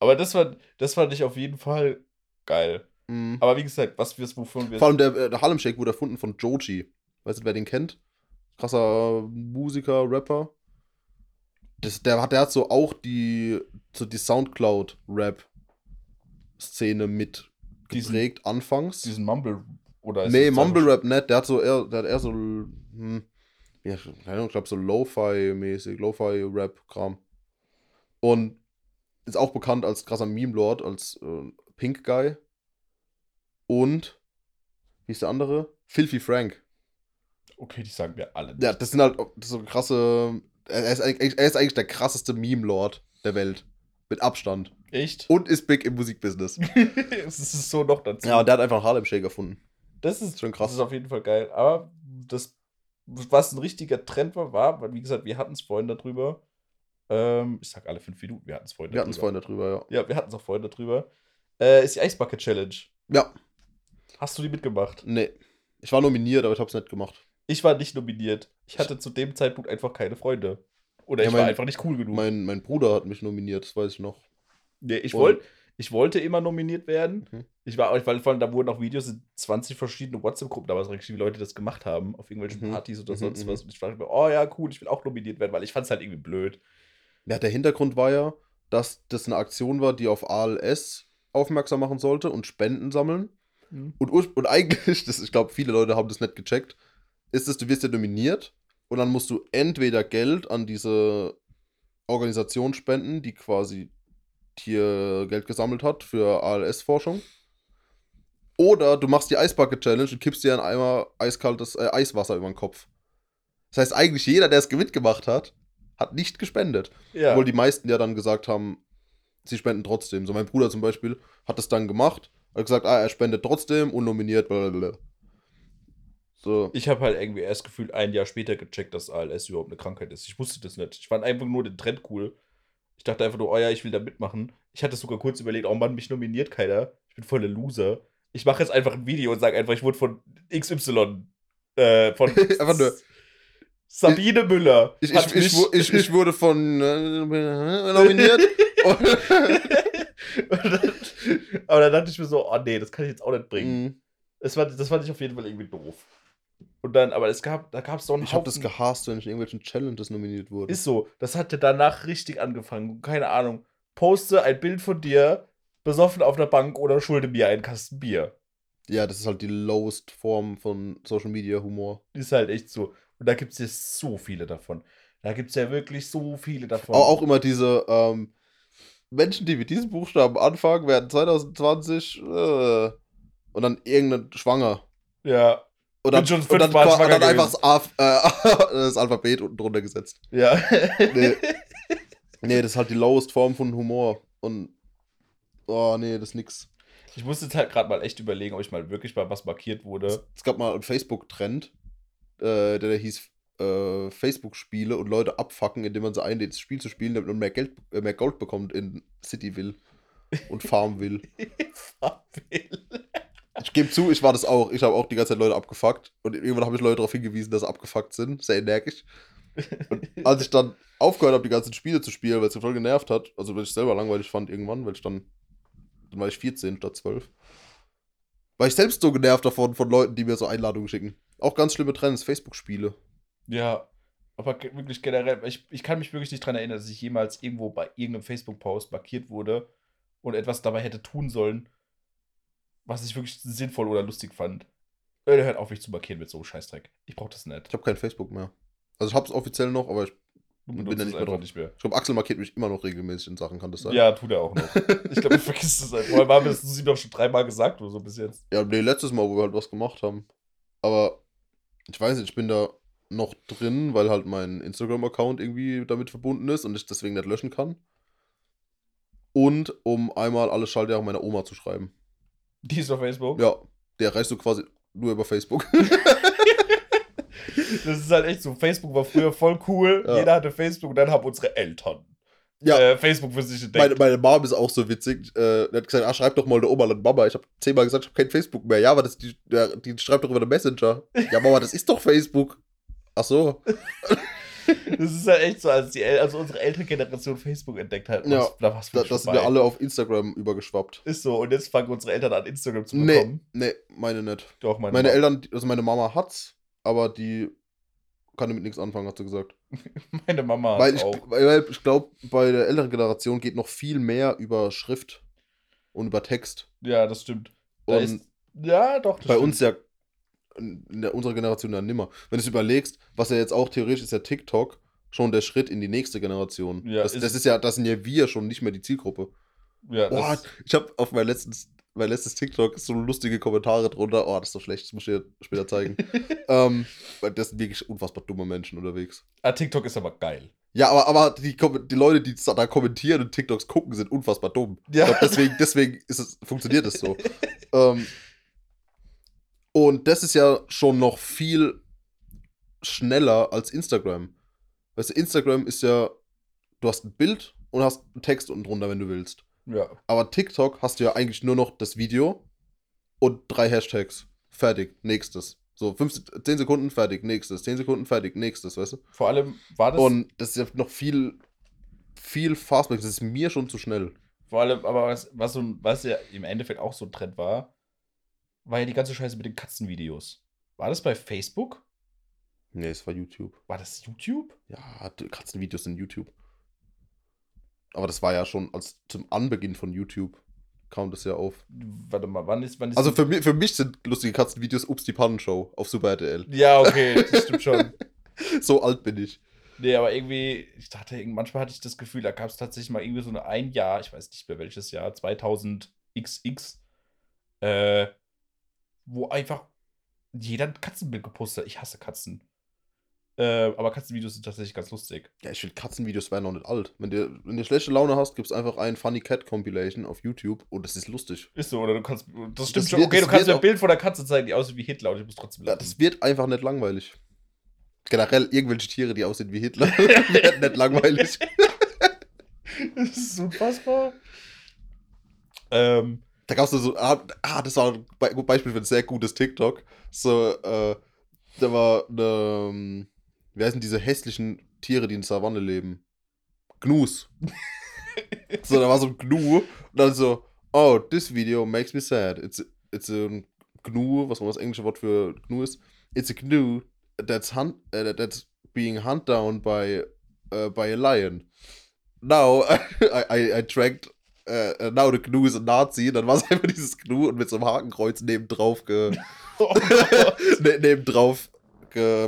Aber das war, das fand ich auf jeden Fall geil. Mhm. Aber wie gesagt, was wir, wovon wir. Vor allem der, äh, der Harlem Shake wurde erfunden von Joji. Weißt du, wer den kennt? Krasser Musiker, Rapper. Das, der, hat, der hat so auch die, so die Soundcloud-Rap-Szene mit Diesen- geprägt, anfangs. diesen Mumble oder ist nee, das einfach- Mumble Rap nicht. Der hat so eher, der hat eher so, hm, ja, keine Ahnung, ich glaube so Lo-Fi-mäßig, Lo-Fi-Rap-Kram. Und ist auch bekannt als krasser Meme-Lord, als äh, Pink Guy. Und, wie ist der andere? Filthy Frank. Okay, die sagen wir alle. Ja, das sind halt das so krasse. Er ist, eigentlich, er ist eigentlich der krasseste Meme-Lord der Welt. Mit Abstand. Echt? Und ist big im Musikbusiness. Es ist so noch dazu. ja, und der hat einfach einen Harlem Shake erfunden. das ist Das schon Das krass. ist auf jeden Fall geil. Aber das, was ein richtiger Trend war, war, weil, wie gesagt, wir hatten es vorhin darüber. Ähm, ich sag alle fünf Minuten, wir hatten es vorhin Wir hatten es vorhin darüber, ja. Ja, wir hatten es auch vorhin darüber. Äh, ist die Eisbucket Challenge. Ja, Hast du die mitgemacht? nee. Ich war nominiert, aber ich hab's nicht gemacht. Ich war nicht nominiert. Ich hatte zu dem Zeitpunkt einfach keine Freunde. Oder Ja, ich war mein- einfach nicht cool genug. Mein, mein Bruder hat mich nominiert, das weiß ich noch. nee, ich, wollt, ich wollte immer nominiert werden. Mhm. Ich war, ich war vor allem, da wurden auch Videos in 20 verschiedene WhatsApp-Gruppen, da war es richtig, wie Leute das gemacht haben, auf irgendwelchen Mhm. Partys oder Mhm, sonst mhm. was. Und ich dachte mir, oh ja, cool, ich will auch nominiert werden, weil ich fand es halt irgendwie blöd. Ja, der Hintergrund war ja, dass das eine Aktion war, die auf ALS aufmerksam machen sollte und Spenden sammeln. Mhm. Und, und eigentlich, das, ich glaube, viele Leute haben das nicht gecheckt, ist es, du wirst ja nominiert und dann musst du entweder Geld an diese Organisation spenden, die quasi hier Geld gesammelt hat für ALS-Forschung. Oder du machst die Eisbucket Challenge und kippst dir ein Eimer eiskaltes äh, Eiswasser über den Kopf. Das heißt, eigentlich jeder, der es mitgemacht hat, hat nicht gespendet. Ja. Obwohl die meisten ja dann gesagt haben, sie spenden trotzdem. So mein Bruder zum Beispiel hat das dann gemacht, hat gesagt, ah, er spendet trotzdem, unnominiert, blablabla. So. Ich habe halt irgendwie erst gefühlt ein Jahr später gecheckt, dass ALS überhaupt eine Krankheit ist. Ich wusste das nicht. Ich fand einfach nur den Trend cool. Ich dachte einfach nur, oh ja, ich will da mitmachen. Ich hatte sogar kurz überlegt, oh Mann, mich nominiert keiner. Ich bin voll der Loser. Ich mache jetzt einfach ein Video und sage einfach, ich wurde von XY, äh, von Einfach nur- Sabine Müller. Ich, hat ich, ich, ich, ich wurde von äh, nominiert. Dann, aber dann dachte ich mir so, oh nee, das kann ich jetzt auch nicht bringen. Mhm. Das, war, das fand ich auf jeden Fall irgendwie doof. Und dann, aber es gab, da gab es so einen ich habe das gehasst, wenn ich in irgendwelchen Challenges nominiert wurde. Ist so. Das hatte danach richtig angefangen. Keine Ahnung. Poste ein Bild von dir, besoffen auf der Bank oder schulde mir einen Kasten Bier. ja, das ist halt die lowest Form von Social Media Humor. Ist halt echt so. Und da gibt es ja so viele davon. Da gibt es ja wirklich so viele davon. Auch, auch immer diese ähm, Menschen, die mit diesen Buchstaben anfangen, werden 2020 äh, und dann irgendeine schwanger. Ja, Und dann, Bin schon und dann, und dann einfach das, Alph äh, das Alphabet unten drunter gesetzt. ja. Nee. nee, das ist halt die lowest Form von Humor. Und. Oh, nee, das ist nix. Ich muss jetzt halt gerade mal echt überlegen, ob ich mal wirklich mal was markiert wurde. Es gab mal einen Facebook-Trend, äh, der, der hieß äh, Facebook-Spiele und Leute abfacken, indem man sie einlädt, das Spiel zu spielen, damit man mehr, Geld, äh, mehr Gold bekommt in Cityville und Farmville. Ich gebe zu, ich war das auch. Ich habe auch die ganze Zeit Leute abgefuckt. Und irgendwann habe ich Leute darauf hingewiesen, dass sie abgefuckt sind. Sehr energisch. Und als ich dann aufgehört habe, die ganzen Spiele zu spielen, weil es mir voll genervt hat, also weil ich selber langweilig fand irgendwann, weil ich dann, dann war ich 14 statt 12. War ich selbst so genervt davon, von Leuten, die mir so Einladungen schicken. Auch ganz schlimme Trends, Facebook-Spiele. Ja, aber wirklich generell, ich, ich kann mich wirklich nicht dran erinnern, dass ich jemals irgendwo bei irgendeinem Facebook-Post markiert wurde und etwas dabei hätte tun sollen, was ich wirklich sinnvoll oder lustig fand. Leute, hört auf, mich zu markieren mit so einem Scheißdreck. Ich brauch das nicht. Ich habe kein Facebook mehr. Also ich habe es offiziell noch, aber ich, Du bin da nicht mehr drauf. nicht mehr. ich glaube, Axel markiert mich immer noch regelmäßig in Sachen, kann das sein? Ja, tut er auch noch. Ich glaube, ich vergisst es einfach. Weil haben wir es ihm doch schon dreimal gesagt oder so bis jetzt. Ja, nee, letztes Mal, wo wir halt was gemacht haben. Aber ich weiß nicht, ich bin da noch drin, weil halt mein Instagram-Account irgendwie damit verbunden ist und ich deswegen nicht löschen kann. Und um einmal alle Schaltjahre meiner Oma zu schreiben. Die ist auf Facebook. Ja, der erreichst du quasi nur über Facebook. Das ist halt echt so. Facebook war früher voll cool. Ja. Jeder hatte Facebook und dann haben unsere Eltern ja, äh, Facebook für sich entdeckt. meine, meine Mom ist auch so witzig. Äh, die hat gesagt, ah, schreib doch mal der Oma an Mama. Ich habe zehnmal gesagt, ich habe kein Facebook mehr. Ja, aber das, die, die schreibt doch über den Messenger. Ja, Mama, das ist doch Facebook. Ach so. Das ist halt echt so, als, die, El also unsere ältere Generation Facebook entdeckt hat. Ja, da war's Da, das sind wir alle auf Instagram übergeschwappt. Ist so, und jetzt fangen unsere Eltern an, Instagram zu Nee, bekommen. nee, meine nicht. Doch, meine, Meine Mama. Eltern, also meine Mama hat's, aber die kann damit nichts anfangen, hat sie gesagt. Meine Mama Weil ich, auch. weil ich glaube, bei der älteren Generation geht noch viel mehr über Schrift und über Text. Ja, das stimmt. Da Und ist, ja, doch. Das bei stimmt. uns ja, in der, unserer Generation ja nimmer. Wenn du es überlegst, was ja jetzt auch theoretisch ist, ja TikTok schon der Schritt in die nächste Generation. Ja, das, ist- das ist ja, das sind ja wir schon nicht mehr die Zielgruppe. Ja, Boah, ich habe auf meiner letzten mein letztes TikTok, so lustige Kommentare drunter. Oh, das ist so schlecht, das muss ich dir später zeigen. ähm, das sind wirklich unfassbar dumme Menschen unterwegs. Ah, TikTok ist aber geil. Ja, aber, aber die, die Leute, die da kommentieren und TikToks gucken, sind unfassbar dumm. Ja. Glaub, deswegen, deswegen ist es, funktioniert es so. ähm, und das ist ja schon noch viel schneller als Instagram. Weißt du, Instagram ist ja, du hast ein Bild und hast einen Text unten drunter, wenn du willst. Ja. Aber TikTok hast du ja eigentlich nur noch das Video und drei Hashtags. Fertig, nächstes. So, 15, 10 Sekunden, fertig, nächstes. 10 Sekunden, fertig, nächstes, weißt du? Vor allem war das. Und das ist ja noch viel, viel Fastback. Das ist mir schon zu schnell. Vor allem, aber was, was, was ja im Endeffekt auch so ein Trend war, war ja die ganze Scheiße mit den Katzenvideos. War das bei Facebook? Nee, es war YouTube. War das YouTube? Ja, Katzenvideos in YouTube. Aber das war ja schon als zum Anbeginn von YouTube kam das ja auf. Warte mal, wann ist. Wann ist Also für mich, für mich sind lustige Katzenvideos Ups die Pannenshow auf Super RTL. Ja, okay, das stimmt schon. So alt bin ich. Nee, aber irgendwie, ich dachte, manchmal hatte ich das Gefühl, da gab es tatsächlich mal irgendwie so eine ein Jahr, ich weiß nicht mehr welches Jahr, 2000XX, äh, wo einfach jeder ein Katzenbild gepostet hat. Ich hasse Katzen. Äh, aber Katzenvideos sind tatsächlich ganz lustig. Ja, ich finde Katzenvideos werden noch nicht alt. Wenn du, wenn du schlechte Laune hast, gibt es einfach ein Funny Cat Compilation auf YouTube und das ist lustig. Ist so, oder du kannst. Das stimmt Das schon. wird- okay, du kannst mir ein Bild von der Katze zeigen, die aussieht wie Hitler und ich muss trotzdem Ja, lachen. das wird einfach nicht langweilig. Generell irgendwelche Tiere, die aussehen wie Hitler, werden nicht langweilig. Das ist unfassbar. Ähm, Da gab es so, ah, ah, das war ein Beispiel für ein sehr gutes TikTok. So, äh, da war eine, ähm, wie heißen diese hässlichen Tiere, die in der Savanne leben? Gnus. so, da war so ein Gnu und dann so, oh, this video makes me sad. It's, it's a Gnu, was immer das englische Wort für Gnu ist. It's a Gnu that's, hunt, uh, that's being hunted down by, uh, by a lion. Now, I, I, I tracked äh, now the Gnu ist ein Nazi, dann war es einfach dieses Gnu und mit so einem Hakenkreuz nebendrauf ge, oh ne, nebendrauf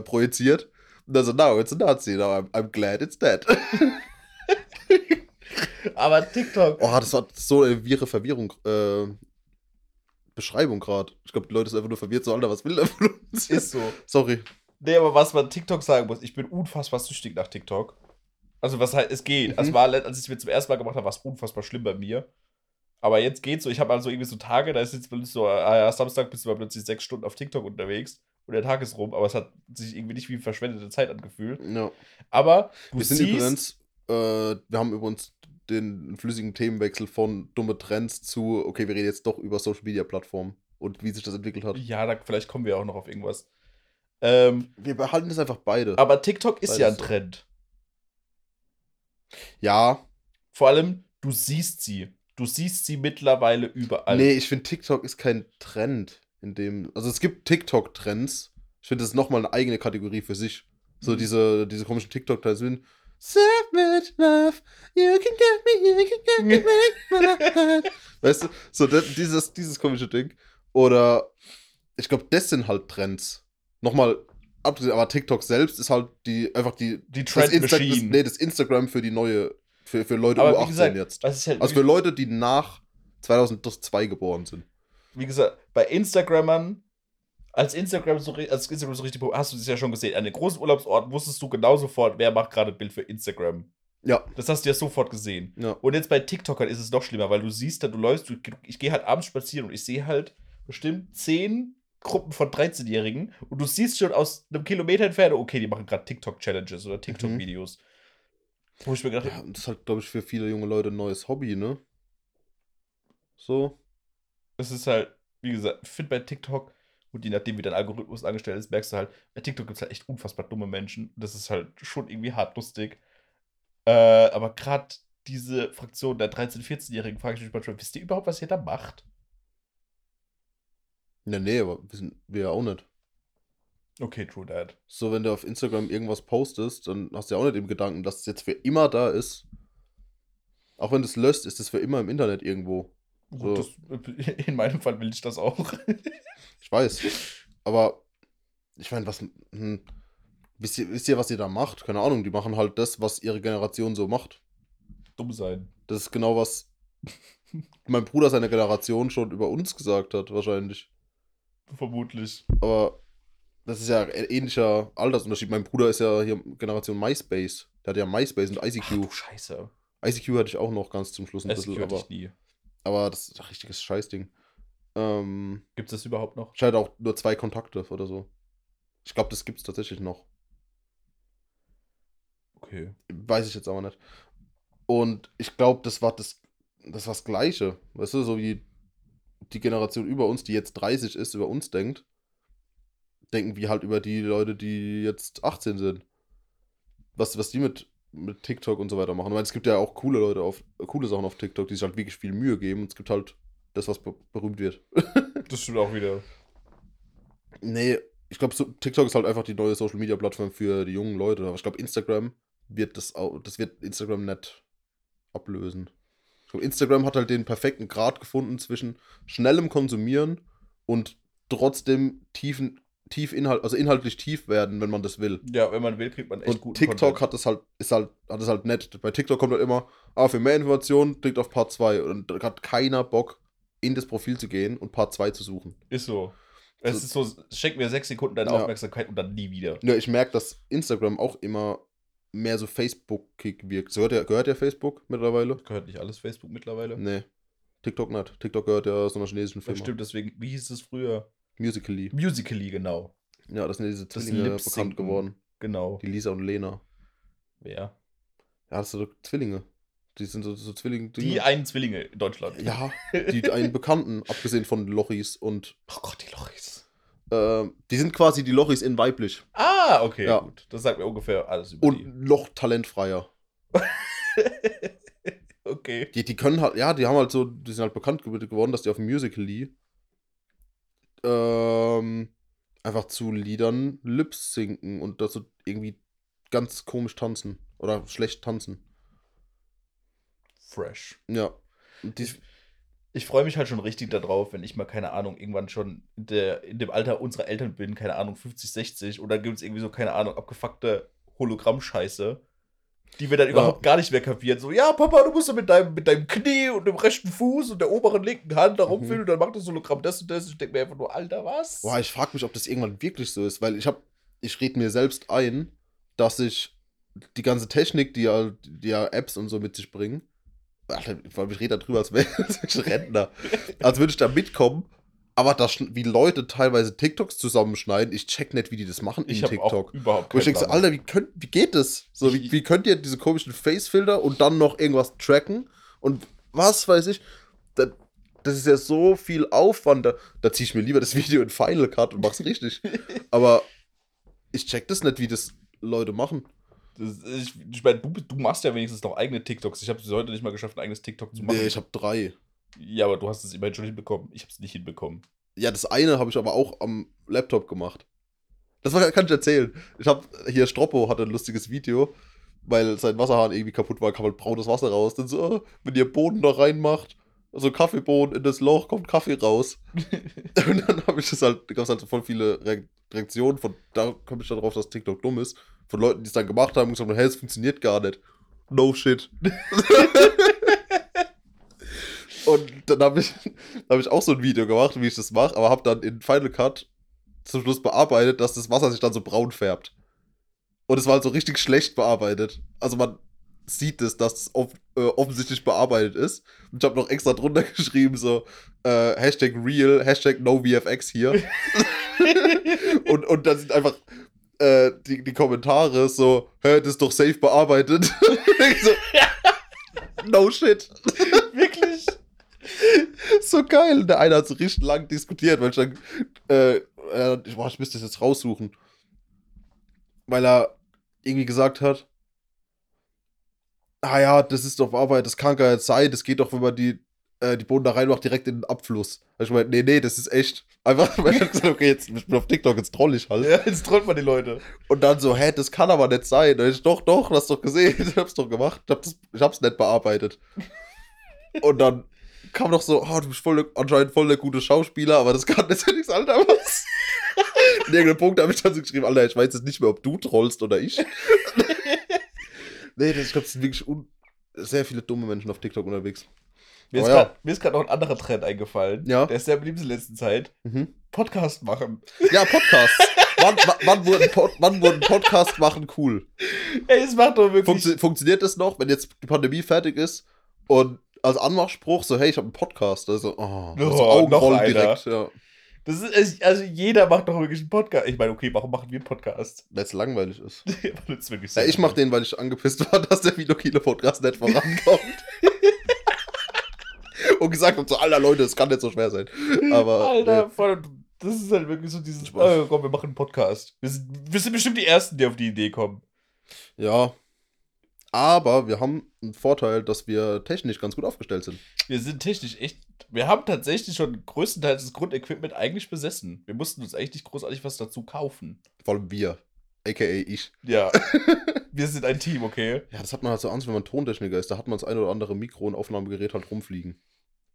projiziert. Und dann so, now it's a Nazi, now I'm, I'm glad it's dead. aber TikTok. Oh, das war so eine wirre Verwirrung, äh, Beschreibung gerade. Ich glaube, die Leute sind einfach nur verwirrt, so, Alter, was will der von uns? Ist so. Sorry. Nee, aber was man TikTok sagen muss, ich bin unfassbar süchtig nach TikTok. Also, was halt, es geht. Mhm. Also, war, als ich es mir zum ersten Mal gemacht habe, war es unfassbar schlimm bei mir. Aber jetzt geht's so. Ich habe also irgendwie so Tage, da ist jetzt plötzlich so, ah ja, Samstag bist du mal plötzlich sechs Stunden auf TikTok unterwegs und der Tag ist rum, aber es hat sich irgendwie nicht wie verschwendete Zeit angefühlt. Ja. Aber Wir sind übrigens, äh, wir haben übrigens den flüssigen Themenwechsel von dumme Trends zu, okay, wir reden jetzt doch über Social Media Plattformen und wie sich das entwickelt hat. ja, da, vielleicht kommen wir auch noch auf irgendwas. Ähm, Wir behalten das einfach beide. aber TikTok ist ja ein Beides. Trend. Ja, Vor allem, du siehst sie. Du siehst sie mittlerweile überall. nee, ich finde TikTok ist kein Trend in dem, also es gibt TikTok-Trends. Ich finde das ist nochmal eine eigene Kategorie für sich. So Mhm. diese, diese komischen TikTok-Trends sind Savage Love, you can get me, you can get me, make. Weißt du, so das, dieses, dieses komische Ding. Oder ich glaube, das sind halt Trends. Nochmal, abgesehen, aber TikTok selbst ist halt die, einfach die, Die das, Trend Insta das, nee, das Instagram für die neue, für, für Leute Aber über wie 18 gesagt, jetzt. halt Also für Leute, die nach 2002 geboren sind. wie gesagt, bei Instagrammern, als Instagram so, als Instagram so richtig, hast du es ja schon gesehen, an den großen Urlaubsorten wusstest du genau sofort, wer macht gerade ein Bild für Instagram. Ja, Das hast du ja sofort gesehen. ja. Und jetzt bei TikTokern ist es noch schlimmer, weil du siehst, da du läufst, du, ich gehe halt abends spazieren und ich sehe halt bestimmt zehn Gruppen von 13-Jährigen und du siehst schon aus einem Kilometer Entfernung, okay, die machen gerade TikTok-Challenges oder TikTok-Videos. Wo ich mir gedacht ja das ist halt, glaube ich, für viele junge Leute ein neues Hobby, ne? So. es ist halt, wie gesagt, ich finde bei TikTok, und je nachdem, wie dein Algorithmus angestellt ist, merkst du halt, bei TikTok gibt es halt echt unfassbar dumme Menschen. Das ist halt schon irgendwie hart lustig. Äh, aber gerade diese Fraktion der 13-, 14-Jährigen frage ich mich manchmal, wisst ihr überhaupt, was ihr da macht? Ja, nee, aber wissen wir ja auch nicht. Okay, true that. So, wenn du auf Instagram irgendwas postest, dann hast du ja auch nicht im Gedanken, dass es jetzt für immer da ist. Auch wenn du es löscht, ist es für immer im Internet irgendwo. Gut, das, in meinem Fall will ich das auch. Ich weiß. Aber ich meine, was. Hm, wisst, ihr, wisst ihr, was ihr da macht? Keine Ahnung, die machen halt das, was ihre Generation so macht. Dumm sein. Das ist genau was. mein Bruder seine Generation schon über uns gesagt hat, wahrscheinlich. Vermutlich. Aber das ist ja ein ähnlicher Altersunterschied. Mein Bruder ist ja hier Generation MySpace. Der hat ja MySpace und Ach ICQ. du Scheiße. ICQ hatte ich auch noch ganz zum Schluss ein ICQ bisschen, hatte aber, ich nie. aber das ist ein richtiges Scheißding. Ähm, Gibt es das überhaupt noch? ich hatte auch nur zwei Kontakte oder so. Ich glaube, das gibt es tatsächlich noch. Okay. Weiß ich jetzt aber nicht. Und ich glaube, das war das, das war das Gleiche. Weißt du, so wie die Generation über uns, die jetzt 30 ist, über uns denkt, denken wir halt über die Leute, die jetzt 18 sind. Was, was die mit, mit TikTok und so weiter machen. Ich meine, es gibt ja auch coole Leute auf, coole Sachen auf TikTok, die sich halt wirklich viel Mühe geben. Und es gibt halt das, was be berühmt wird. Das stimmt auch wieder. Nee, ich glaube, so, TikTok ist halt einfach die neue Social Media Plattform für die jungen Leute. Aber ich glaube, Instagram wird das auch, das wird Instagram nicht ablösen. Instagram hat halt den perfekten Grad gefunden zwischen schnellem Konsumieren und trotzdem tiefen, tief Inhalt, also inhaltlich tief werden, wenn man das will. Ja, wenn man will, kriegt man echt Und guten TikTok Content. hat das halt, ist halt, hat das halt nett. Bei TikTok kommt halt immer, ah, für mehr Informationen klickt auf Part 2. Und da hat keiner Bock, in das Profil zu gehen und Part 2 zu suchen. Ist so. Es ist so, schenk mir sechs Sekunden deine Ja. Aufmerksamkeit und dann nie wieder. Ja, ich merke, dass Instagram auch immer mehr so Facebook-Kick wirkt. Gehört ja, gehört ja Facebook mittlerweile? Gehört nicht alles Facebook mittlerweile? Nee. TikTok nicht. TikTok gehört ja so einer chinesischen Firma. stimmt, deswegen, wie hieß es früher? Musically. Musically, genau. Ja, das sind diese Zwillinge bekannt geworden. Genau. Die Lisa und Lena. Wer? Ja, das sind so Zwillinge. Die sind so, so Zwillinge. Die einen Zwillinge in Deutschland. Ja, die einen Bekannten, abgesehen von Lochis und Oh Gott, die Lochis. Äh, die sind quasi die Lochis in weiblich. Ah, okay, Ja. gut. Das sagt mir ungefähr alles über Und noch talentfreier. die. Okay. Die, die können halt, ja, die haben halt so, die sind halt bekannt ge- geworden, dass die auf Musical.ly ähm, einfach zu Liedern Lips sinken und so irgendwie ganz komisch tanzen oder schlecht tanzen. Fresh. Ja. Die, Ich freue mich halt schon richtig darauf, wenn ich mal, keine Ahnung, irgendwann schon in, der, in dem Alter unserer Eltern bin, keine Ahnung, 50, 60, und dann gibt es irgendwie so, keine Ahnung, abgefuckte Hologramm-Scheiße, die wir dann überhaupt gar nicht mehr kapieren. So, ja, Papa, du musst doch mit deinem, mit deinem Knie und dem rechten Fuß und der oberen linken Hand da rumfühlen und dann macht das Hologramm das und das. Ich denke mir einfach nur, Alter, was? boah, ich frage mich, ob das irgendwann wirklich so ist, weil ich habe, ich rede mir selbst ein, dass ich die ganze Technik, die ja, die ja Apps und so mit sich bringen, Alter, ich rede darüber, als wäre ich Rentner, als würde ich da mitkommen, aber das, wie Leute teilweise TikToks zusammenschneiden, ich check nicht, wie die das machen in ich habe TikTok. auch überhaupt Wo ich keinen denke so. Alter, wie, könnt, wie geht das? So, wie, Ich- wie könnt ihr diese komischen Face-Filter und dann noch irgendwas tracken? Und was weiß ich? Da, das ist ja so viel Aufwand. Da, da ziehe ich mir lieber das Video in Final Cut und mach's richtig. Aber ich check das nicht, wie das Leute machen. Das, ich ich meine, du, du machst ja wenigstens noch eigene TikToks. Ich habe es heute nicht mal geschafft, ein eigenes TikTok zu machen. Nee, ich habe drei. ja, aber du hast es immerhin schon hinbekommen. Ich habe es nicht hinbekommen. Ja, das eine habe ich aber auch am Laptop gemacht. Das kann ich erzählen. Ich habe hier Stroppo hatte ein lustiges Video, weil sein Wasserhahn irgendwie kaputt war, kam halt braunes Wasser raus. Dann so, äh, wenn ihr Boden da reinmacht, also Kaffeebohnen in das Loch, kommt Kaffee raus. Und dann habe ich das halt, da gab es halt so voll viele Re Reaktionen von, da komme ich dann drauf, dass TikTok dumm ist, von Leuten, die es dann gemacht haben gesagt haben, hey, es funktioniert gar nicht. No shit. Und dann habe ich, hab ich auch so ein Video gemacht, wie ich das mache, aber habe dann in Final Cut zum Schluss bearbeitet, dass das Wasser sich dann so braun färbt. Und es war halt so richtig schlecht bearbeitet. Also man sieht es, dass es off äh, offensichtlich bearbeitet ist. Und ich habe noch extra drunter geschrieben, so äh, Hashtag real, Hashtag NoVFX hier. und, und dann sind einfach äh, die, die Kommentare so, hä, das ist doch safe bearbeitet. So, no shit. Wirklich? so geil. Der eine hat so richtig lang diskutiert, weil ich dann, äh, äh, ich, boah, ich müsste das jetzt raussuchen. Weil er irgendwie gesagt hat, ah ja, das ist doch Arbeit, das kann gar nicht sein, das geht doch, wenn man die, äh, die Boden da reinmacht, direkt in den Abfluss. Da ich meinte, nee, nee, das ist echt. Einfach, weil ich hab gesagt, okay, jetzt ich bin auf TikTok, jetzt troll ich halt. Ja, jetzt trollt man die Leute. Und dann so, hä, das kann aber nicht sein. Und ich, doch, doch, hast doch gesehen, ich hab's doch gemacht. Ich, hab das, ich hab's nicht bearbeitet. Und dann kam noch so, oh, du bist voll, anscheinend voll der gute Schauspieler, aber das kann jetzt nichts, Alter, was? In irgendeinem Punkt habe ich dann so geschrieben, Alter, ich weiß jetzt nicht mehr, ob du trollst oder ich. nee, das, ich glaube, es sind wirklich sehr viele dumme Menschen auf TikTok unterwegs. Mir ist Aber ja. ist gerade noch ein anderer Trend eingefallen. Ja. Der ist sehr beliebt in der letzten Zeit. Mhm. Podcast machen. Ja, Podcasts. wann, wann, wurden Pod, wann wurden Podcast machen cool? Ey, es macht doch wirklich. Funktio funktioniert das noch, wenn jetzt die Pandemie fertig ist und als Anmachspruch so, hey, ich habe einen Podcast. Also, oh, Oh, so Augenrollen direkt. Ja. Das ist, also jeder macht doch wirklich einen Podcast. Ich meine, okay, warum machen wir einen Podcast? Weil es langweilig ist. ist Ja, ich mach den, weil ich angepisst war, dass der Videokino-Podcast nicht vorankommt. Und gesagt habe so, alter Leute, es kann nicht so schwer sein. Aber Alter, nee. voll, das ist halt wirklich so dieses, Spaß. oh, komm, wir machen einen Podcast. Wir sind, wir sind bestimmt die Ersten, die auf die Idee kommen. ja. Aber wir haben einen Vorteil, dass wir technisch ganz gut aufgestellt sind. Wir sind technisch echt, wir haben tatsächlich schon größtenteils das Grundequipment eigentlich besessen. Wir mussten uns eigentlich nicht großartig was dazu kaufen. Vor allem wir. AKA ich. Ja, wir sind ein Team, okay? Ja, das hat man halt so an, wenn man Tontechniker ist. Da hat man das ein oder andere Mikro- und Aufnahmegerät halt rumfliegen.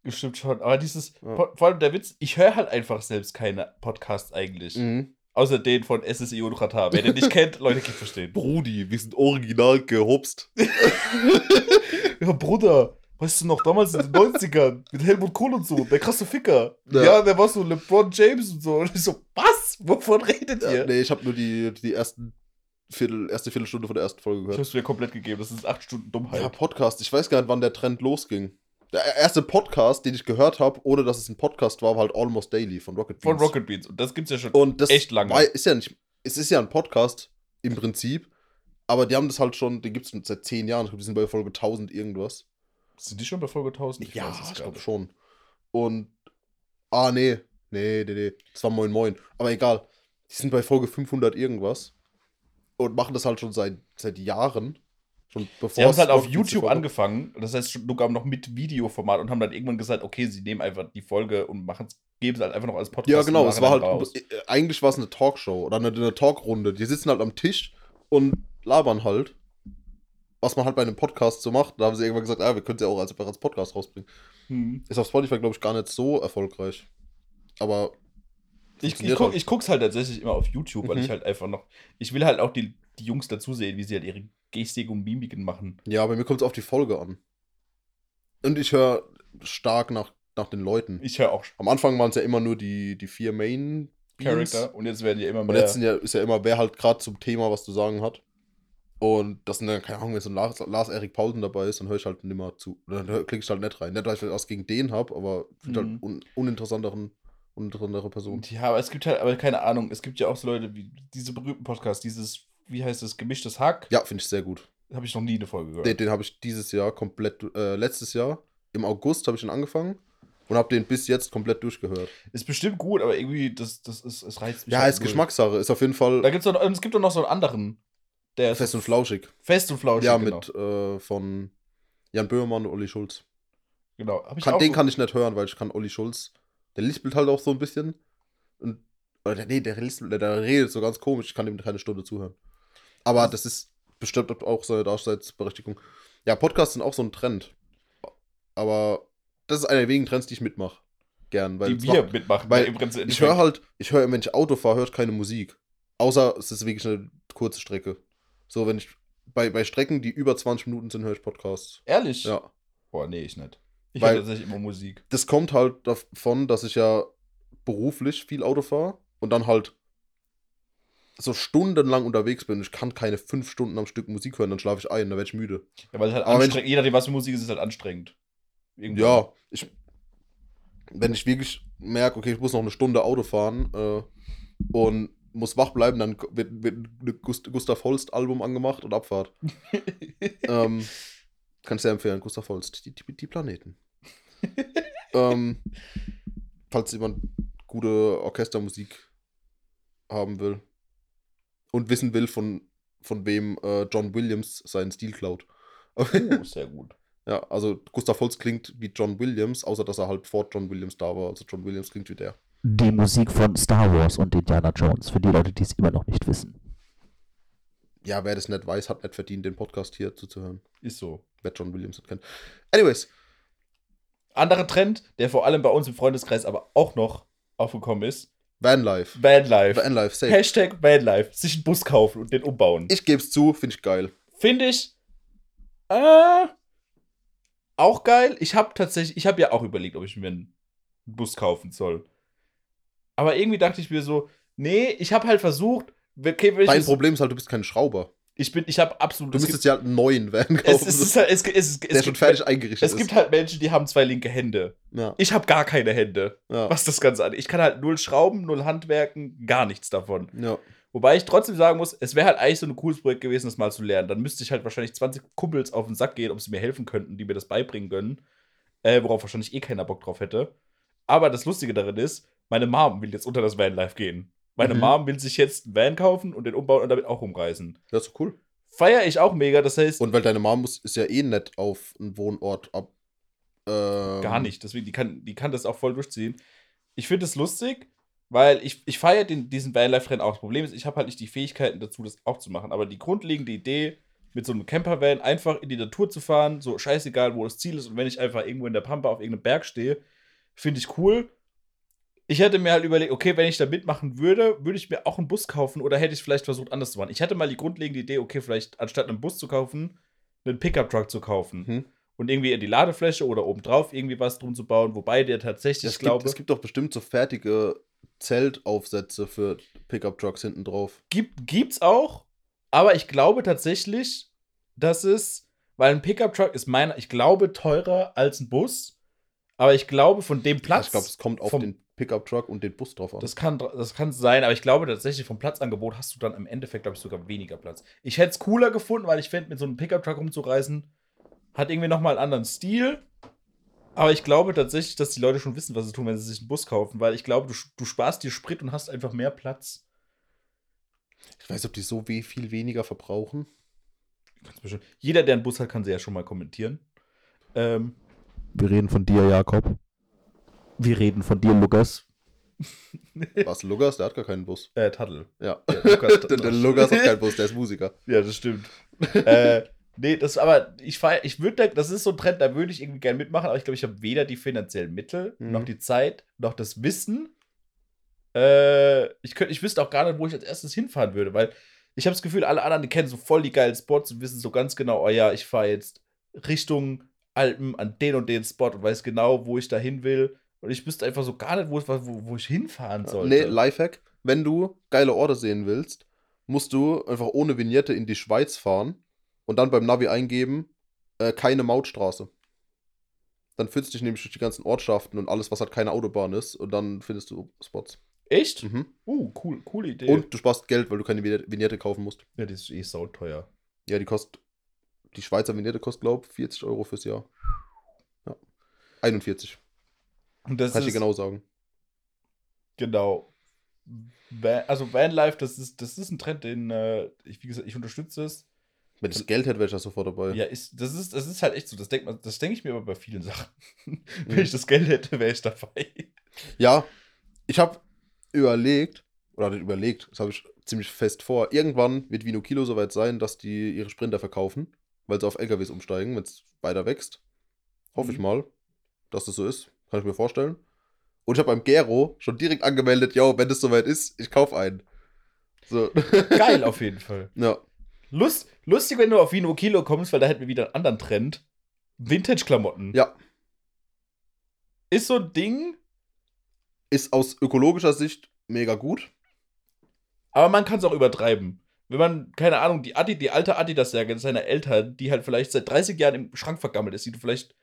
Stimmt schon. Aber dieses, Ja. vor, allem der Witz, ich höre halt einfach selbst keine Podcasts eigentlich. Mhm. Außer den von SSI und Rata. Wer den nicht kennt, Leute, geht verstehen. Brudi, wir sind original gehopst. Ja, Bruder, weißt du noch, damals in den 90ern mit Helmut Kohl und so, der krasse Ficker. Ja. Ja, der war so LeBron James und so. Und ich so, was? Wovon redet Ja, ihr? nee, ich habe nur die, die ersten Viertel, erste Viertelstunde von der ersten Folge gehört. hab's mir komplett gegeben. Das ist acht Stunden Dummheit. Ja, Podcast. Ich weiß gar nicht, wann der Trend losging. Der erste Podcast, den ich gehört habe, ohne dass es ein Podcast war, war halt Almost Daily von Rocket Von Beans. Rocket Beans. Und das gibt's ja schon. Und das echt lange. Ist ja nicht, es ist ja ein Podcast im Prinzip, aber die haben das halt schon, den gibt es seit zehn Jahren. Ich glaube, die sind bei Folge 1000 irgendwas. Sind die schon bei Folge 1000? ja, weiß es ich glaube schon. Und, ah, nee, nee, nee, nee, das war Moin Moin. Aber egal, die sind bei Folge 500 irgendwas und machen das halt schon seit, seit Jahren. Schon bevor Sie haben es es halt auf YouTube angefangen. Das heißt, sogar noch mit Videoformat und haben dann irgendwann gesagt, okay, sie nehmen einfach die Folge und machen geben es halt einfach noch als Podcast. Ja, genau, es war halt, raus. äh, eigentlich war es eine Talkshow oder eine, eine Talkrunde. Die sitzen halt am Tisch und labern halt, was man halt bei einem Podcast so macht. Da haben sie irgendwann gesagt, ah, wir können es ja auch als, als Podcast rausbringen. Hm. Ist auf Spotify, glaube ich, gar nicht so erfolgreich. Aber Ich, ich, guck, halt. ich guck's halt tatsächlich immer auf YouTube, weil Mhm. ich halt einfach noch. Ich will halt auch die, die Jungs dazu sehen, wie sie halt ihre Gestik und Mimiken machen. ja, bei mir kommt es auf die Folge an. Und ich höre stark nach, nach den Leuten. Ich höre auch Am Anfang waren es ja immer nur die, die vier Main Beings. Charakter und jetzt werden ja immer Und mehr. jetzt sind ja, ist ja immer, wer halt gerade zum Thema was zu sagen hat. Und das sind dann, keine Ahnung, wenn so ein Lars, Lars Erik Paulsen dabei ist, dann höre ich halt nimmer zu. Dann klicke ich halt nicht rein. Nicht, weil ich was gegen den habe, aber finde Mhm. halt un, uninteressanteren, uninteressantere Person. ja, aber es gibt halt, aber keine Ahnung, es gibt ja auch so Leute wie diese berühmten Podcasts, dieses, wie heißt das, gemischtes Hack. Ja, finde ich sehr gut. Habe ich noch nie eine Folge gehört. Den, den habe ich dieses Jahr komplett, äh, letztes Jahr, im August habe ich ihn angefangen und habe den bis jetzt komplett durchgehört. Ist bestimmt gut, aber irgendwie, das, das ist, es reizt mich. Ja, halt ist null. Geschmackssache. Ist auf jeden Fall Da gibt's und es gibt doch noch so einen anderen. Der ist fest und flauschig. fest und flauschig. Ja, genau. mit äh, von Jan Böhmermann und Olli Schulz. Genau. Kann, auch den kann ich nicht hören, weil ich kann Olli Schulz. Der lispelt halt auch so ein bisschen. Und, oder der, nee, der, lispelt, der, redet so ganz komisch. Ich kann ihm keine Stunde zuhören. Aber das ist bestimmt auch seine Daseinsberechtigung. Ja, Podcasts sind auch so ein Trend. Aber das ist einer der wenigen Trends, die ich mitmache. Gern. Weil die wir macht- mitmachen. weil ich höre halt, ich höre, wenn ich Auto fahre, höre ich keine Musik. Außer es ist wirklich eine kurze Strecke. So, wenn ich bei, bei Strecken, die über 20 Minuten sind, höre ich Podcasts. Ehrlich? Ja. Boah, nee, ich nicht. Ich höre tatsächlich immer Musik. das kommt halt davon, dass ich ja beruflich viel Auto fahre und dann halt so stundenlang unterwegs bin. Ich kann keine fünf Stunden am Stück Musik hören, dann schlafe ich ein, dann werde ich müde. Ja, weil es halt Aber anstrengend, je nachdem, was für Musik ist, ist halt anstrengend. Irgendwann. Ja, ich, wenn ich wirklich merke, okay, ich muss noch eine Stunde Auto fahren äh, und muss wach bleiben, dann wird, wird ein Gust Gustav Holst Album angemacht und Abfahrt. ähm, kann ich sehr empfehlen, Gustav Holst, die, die, die Planeten. ähm, falls jemand gute Orchestermusik haben will und wissen will, von, von wem äh, John Williams seinen Stil klaut. Oh, sehr gut. Ja, also Gustav Holst klingt wie John Williams, außer dass er halt vor John Williams da war. Also John Williams klingt wie der. Die Musik von Star Wars und Indiana Jones, für die Leute, die es immer noch nicht wissen. Ja, wer das nicht weiß, hat nicht verdient, den Podcast hier zuzuhören. Ist so. Wer John Williams nicht kennt. Anyways, Anderer Trend, der vor allem bei uns im Freundeskreis aber auch noch aufgekommen ist: Vanlife. Vanlife. Vanlife, safe. Hashtag Vanlife. Sich einen Bus kaufen und den umbauen. Ich geb's zu, finde ich geil. Finde ich. Äh, auch geil. Ich habe tatsächlich, ich habe ja auch überlegt, ob ich mir einen Bus kaufen soll. Aber irgendwie dachte ich mir so, nee, ich habe halt versucht, okay, Dein Problem ist halt, du bist kein Schrauber. ich bin, ich habe absolut. Du es müsstest ja einen neuen Van kaufen, es, es, ist halt, es, es, der schon fertig eingerichtet Es gibt halt Menschen, die haben zwei linke Hände. ist. Ja, Ich habe gar keine Hände. ja, Was das Ganze angeht. Ich kann halt null schrauben, null handwerken, gar nichts davon. ja. Wobei ich trotzdem sagen muss, es wäre halt eigentlich so ein cooles Projekt gewesen, das mal zu lernen. Dann müsste ich halt wahrscheinlich 20 Kumpels auf den Sack gehen, ob sie mir helfen könnten, die mir das beibringen können. Äh, worauf wahrscheinlich eh keiner Bock drauf hätte. Aber das Lustige darin ist, meine Mom will jetzt unter das Vanlife gehen. Meine Mhm. Mom will sich jetzt einen Van kaufen und den umbauen und damit auch rumreisen. Das ist cool. Feier ich auch mega, das heißt, Und weil deine Mom muss, ist ja eh nett auf einen Wohnort ab. Ähm, Gar nicht. Deswegen, die kann, die kann das auch voll durchziehen. Ich finde es lustig, weil ich, ich feiere den, diesen Vanlife-Trend auch. Das Problem ist, ich habe halt nicht die Fähigkeiten dazu, das auch zu machen. Aber die grundlegende Idee, mit so einem Campervan einfach in die Natur zu fahren, so scheißegal, wo das Ziel ist, und wenn ich einfach irgendwo in der Pampa auf irgendeinem Berg stehe, finde ich cool. Ich hätte mir halt überlegt, okay, wenn ich da mitmachen würde, würde ich mir auch einen Bus kaufen oder hätte ich vielleicht versucht, anders zu machen. Ich hatte mal die grundlegende Idee, okay, vielleicht anstatt einen Bus zu kaufen, einen Pickup-Truck zu kaufen Mhm. und irgendwie in die Ladefläche oder obendrauf irgendwie was drum zu bauen, wobei der tatsächlich, ich glaube, es gibt doch bestimmt so fertige Zeltaufsätze für Pickup-Trucks hinten drauf. gibt, gibt's auch, aber ich glaube tatsächlich, dass es, weil ein Pickup-Truck ist meiner, ich glaube, teurer als ein Bus, aber ich glaube, von dem Platz, ich glaube, es kommt auf den Pickup-Truck und den Bus drauf an. das kann, das kann sein, aber ich glaube tatsächlich, vom Platzangebot hast du dann im Endeffekt, glaube ich, sogar weniger Platz. Ich hätte es cooler gefunden, weil ich fände, mit so einem Pickup-Truck rumzureisen, hat irgendwie nochmal einen anderen Stil. Aber ich glaube tatsächlich, dass die Leute schon wissen, was sie tun, wenn sie sich einen Bus kaufen, weil ich glaube, du, du sparst dir Sprit und hast einfach mehr Platz. ich weiß nicht, ob die so viel weniger verbrauchen. Ganz bestimmt. Jeder, der einen Bus hat, kann sie ja schon mal kommentieren. Ähm, Wir reden von dir, Jakob. Wir reden von dir, Lukas. Was, Lukas? Der hat gar keinen Bus. äh, Taddel. Ja. Ja, Lukas der, der Lukas hat keinen Bus, der ist Musiker. Ja, das stimmt. äh, nee, das aber, ich feier, ich würde, das ist so ein Trend, da würde ich irgendwie gerne mitmachen, aber ich glaube, ich habe weder die finanziellen Mittel, Mhm. noch die Zeit, noch das Wissen. Äh, ich, könnt, ich wüsste auch gar nicht, wo ich als erstes hinfahren würde, weil ich habe das Gefühl, alle anderen, die kennen so voll die geilen Spots und wissen so ganz genau, oh ja, ich fahre jetzt Richtung Alpen an den und den Spot und weiß genau, wo ich da hin will. Und ich wüsste einfach so gar nicht, wo, wo, wo ich hinfahren sollte. Nee, Lifehack. Wenn du geile Orte sehen willst, musst du einfach ohne Vignette in die Schweiz fahren und dann beim Navi eingeben, äh, keine Mautstraße. Dann findest du dich nämlich durch die ganzen Ortschaften und alles, was halt keine Autobahn ist, und dann findest du Spots. Echt? Mhm. Uh, cool, coole Idee. Und du sparst Geld, weil du keine Vignette- kaufen musst. ja, das ist eh sauteuer. Ja, die kostet, die Schweizer Vignette kostet, glaube ich, 40 Euro fürs Jahr. Ja. 41, Und das kann ich ist dir genau sagen. Genau. Van, also Vanlife, das ist, das ist ein Trend, den äh, ich, wie gesagt, ich unterstütze es. Wenn ich das Geld hätte, wäre ich da sofort dabei. Ja, ist, das, ist, das ist halt echt so. Das denke ich mir aber bei vielen Sachen. Mhm. Wenn ich das Geld hätte, wäre ich dabei. Ja, ich habe überlegt, oder nicht überlegt, das habe ich ziemlich fest vor, irgendwann wird Vino Kilo soweit sein, dass die ihre Sprinter verkaufen, weil sie auf LKWs umsteigen, wenn es weiter wächst. Hoffe ich Mhm. mal, dass das so ist. Kann ich mir vorstellen. Und ich habe beim Gero schon direkt angemeldet, yo, wenn das soweit ist, ich kaufe einen. So. Geil auf jeden Fall. ja. Lust, lustig, wenn du auf Vino Kilo kommst, weil da hätten wir wieder einen anderen Trend. Vintage-Klamotten. Ja. Ist so ein Ding, Ist aus ökologischer Sicht mega gut. aber man kann es auch übertreiben. Wenn man, keine Ahnung, die Adi, die alte Adidas-Jacke seiner Eltern, die halt vielleicht seit 30 Jahren im Schrank vergammelt ist, die du vielleicht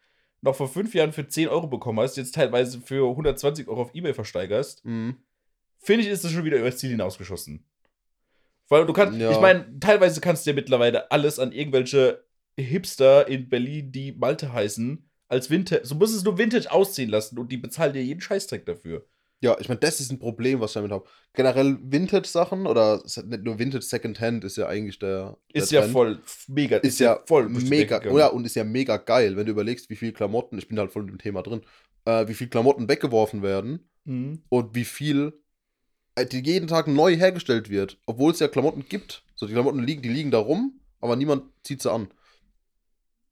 noch vor fünf Jahren für 10 Euro bekommen hast, jetzt teilweise für 120 Euro auf Ebay versteigerst, Mhm. finde ich, ist das schon wieder übers Ziel hinausgeschossen. Weil du kannst, Ja. ich meine, teilweise kannst du ja mittlerweile alles an irgendwelche Hipster in Berlin, die Malte heißen, als Vintage, so musst es nur Vintage ausziehen lassen und die bezahlen dir jeden Scheißdreck dafür. Ja, ich meine, das ist ein Problem, was ich damit habe. Generell Vintage-Sachen oder nicht nur Vintage Secondhand ist ja eigentlich der. Ist der ja Trend. voll mega, ist ja voll mega, oder? Und ist ja mega geil, wenn du überlegst, wie viel Klamotten, ich bin halt voll in dem Thema drin, äh, wie viel Klamotten weggeworfen werden Mhm. und wie viel äh, die jeden Tag neu hergestellt wird, obwohl es ja Klamotten gibt. So, die Klamotten liegen, die liegen da rum, aber niemand zieht sie an.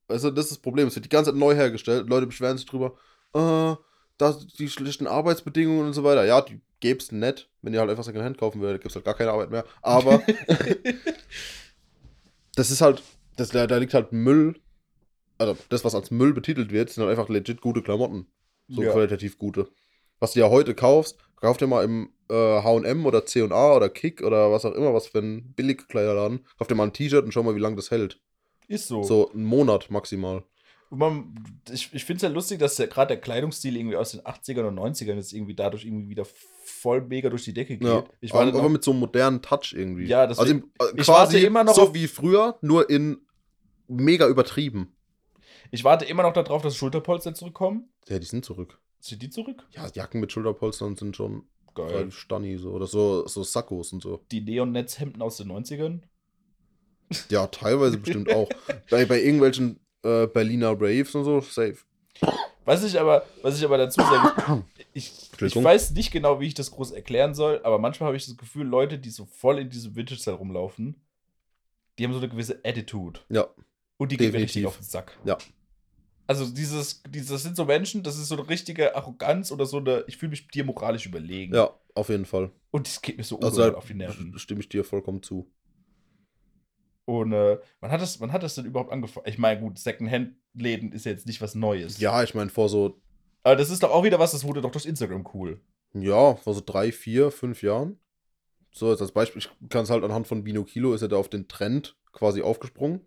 Also, das ist das Problem. Es wird die ganze Zeit neu hergestellt. Leute beschweren sich drüber, äh, das, die schlechten Arbeitsbedingungen und so weiter. Ja, die gäb's nett, wenn ihr halt einfach Secondhand kaufen würdet, gibt's halt gar keine Arbeit mehr. Aber das ist halt, das, da, da liegt halt Müll also das, was als Müll betitelt wird, sind halt einfach legit gute Klamotten. So Ja. qualitativ gute. Was du ja heute kaufst, kauf dir mal im äh, HM oder CA oder Kick oder was auch immer, was für ein Billigkleiderladen, kauf dir mal ein T-Shirt und schau mal, wie lange das hält. Ist so. So einen Monat maximal. Man, ich ich finde es ja lustig, dass gerade der Kleidungsstil irgendwie aus den 80ern und 90ern jetzt irgendwie dadurch irgendwie wieder voll mega durch die Decke geht. Ja. Ich aber, aber noch, mit so einem modernen Touch irgendwie. Ja, also deswegen- im, äh, ich quasi warte immer noch so wie früher, nur in mega übertrieben. ich warte immer noch darauf, dass Schulterpolster zurückkommen. Ja, die sind zurück. Sind die zurück? Ja, Jacken mit Schulterpolstern sind schon Geil. Stanni so. Oder so, so Sakkos und so. Die Neon-Netzhemden aus den 90ern. Ja, teilweise bestimmt auch. Bei, bei irgendwelchen äh, Berliner Raves und so, safe. Was ich aber, was ich aber dazu sage, ich, ich weiß nicht genau, wie ich das groß erklären soll, aber manchmal habe ich das Gefühl, Leute, die so voll in diesem Vintage-Style rumlaufen, die haben so eine gewisse Attitude. Ja. Und die Definitiv. richtig auf den Sack. Ja. Also dieses, dieses das sind so Menschen, das ist so eine richtige Arroganz oder so eine, ich fühle mich dir moralisch überlegen. Ja, auf jeden Fall. Und das geht mir so Also auf die Nerven. stimme ich dir vollkommen zu. Und äh, wann, hat das, wann hat das denn überhaupt angefangen? Ich meine, gut, Secondhand-Läden ist ja jetzt nicht was Neues. Ja, ich meine, vor so, Aber das ist doch auch wieder was, das wurde doch durch Instagram cool. ja, vor so drei, vier, fünf Jahren. So, jetzt als Beispiel, ich kann es halt anhand von Bino Kilo, ist er da auf den Trend quasi aufgesprungen.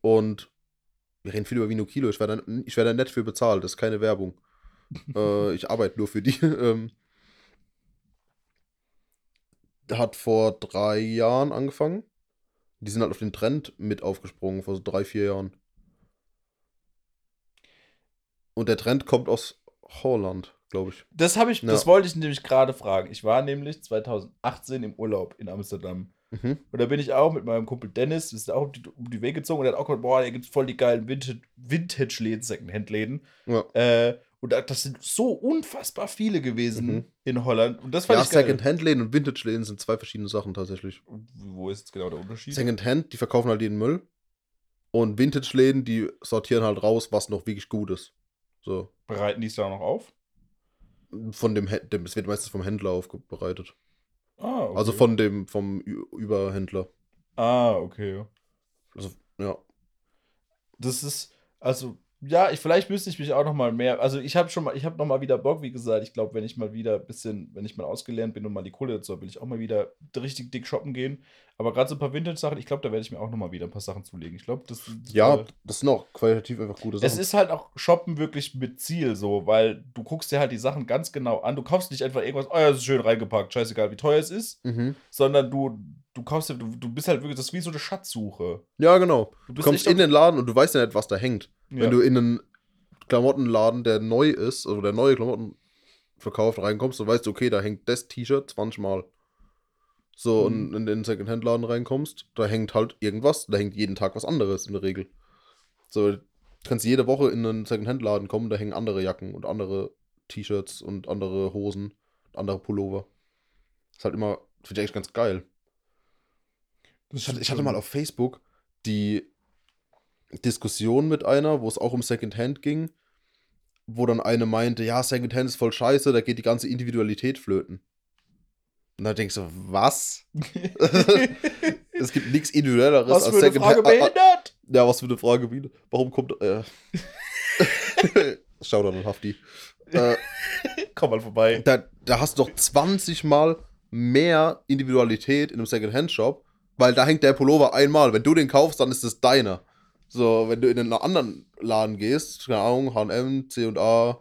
Und wir reden viel über Vino Kilo, ich werde da, werd da nett für bezahlt, das ist keine Werbung. äh, ich arbeite nur für die. ähm, hat vor drei Jahren angefangen. Die sind halt auf den Trend mit aufgesprungen, vor so drei, vier Jahren. Und der Trend kommt aus Holland, glaube ich. Das habe ich, Ja. das wollte ich nämlich gerade fragen. Ich war nämlich 2018 im Urlaub in Amsterdam. Mhm. Und da bin ich auch mit meinem Kumpel Dennis, wir sind auch um die, um die Wege gezogen und er hat auch gesagt, boah, hier gibt es voll die geilen Vintage- Vintage-Läden, Secondhand-Läden. Ja. Äh, und da- das sind so unfassbar viele gewesen Mhm. in Holland. Und das fand Ja, ich. Second-Hand-Läden und Vintage-Läden sind zwei verschiedene Sachen tatsächlich. Wo ist jetzt genau der Unterschied? Second-Hand, die verkaufen halt den Müll. Und Vintage-Läden, die sortieren halt raus, was noch wirklich gut ist. So. Bereiten die es da noch auf? Von dem, dem es wird meistens vom Händler aufbereitet. Ah, okay. Also von dem, vom Überhändler. Ah, okay. Also, ja. Das ist, also, ja, ich, vielleicht müsste ich mich auch noch mal mehr, also ich habe schon mal, ich habe noch mal wieder Bock, wie gesagt, ich glaube, wenn ich mal wieder ein bisschen, wenn ich mal ausgelernt bin und mal die Kohle dazu habe, will ich auch mal wieder richtig dick shoppen gehen. Aber gerade so ein paar Vintage-Sachen, ich glaube, da werde ich mir auch noch mal wieder ein paar Sachen zulegen. Ich glaube, das, das Ja, äh, das sind auch qualitativ einfach gute Sachen. es ist halt auch Shoppen wirklich mit Ziel so, weil du guckst dir halt die Sachen ganz genau an. Du kaufst nicht einfach irgendwas, oh ja, das ist schön reingepackt, scheißegal, wie teuer es ist, mhm. sondern du, du kaufst du, du bist halt wirklich, das ist wie so eine Schatzsuche. Ja, genau. Du Du kommst in den Laden und du weißt ja nicht, was da hängt. Ja. Wenn du in einen Klamottenladen, der neu ist, also der neue Klamotten verkauft, reinkommst, dann weißt du, okay, da hängt das T-Shirt 20 Mal. So, Mhm. und in den Secondhand-Laden reinkommst, da hängt halt irgendwas, da hängt jeden Tag was anderes in der Regel. So, du kannst jede Woche in einen Secondhand-Laden kommen, da hängen andere Jacken und andere T-Shirts und andere Hosen, andere Pullover. Ist halt immer, finde ich eigentlich ganz geil. Ich hatte, ich hatte mal auf Facebook die Diskussion mit einer, wo es auch um Secondhand ging, wo dann eine meinte, ja, Secondhand ist voll scheiße, da geht die ganze Individualität flöten. Und dann denkst du, was? es gibt nichts individuelleres Was für eine Frage Ah, ah, behindert? Ja, was für eine Frage wieder? Warum kommt äh Schau dann Hafti. Äh, Komm mal vorbei. da, da hast du doch 20 Mal mehr Individualität in einem Secondhand-Shop, weil da hängt der Pullover einmal. Wenn du den kaufst, dann ist es deiner. So, wenn du in einen anderen Laden gehst, keine Ahnung, H&M, C&A.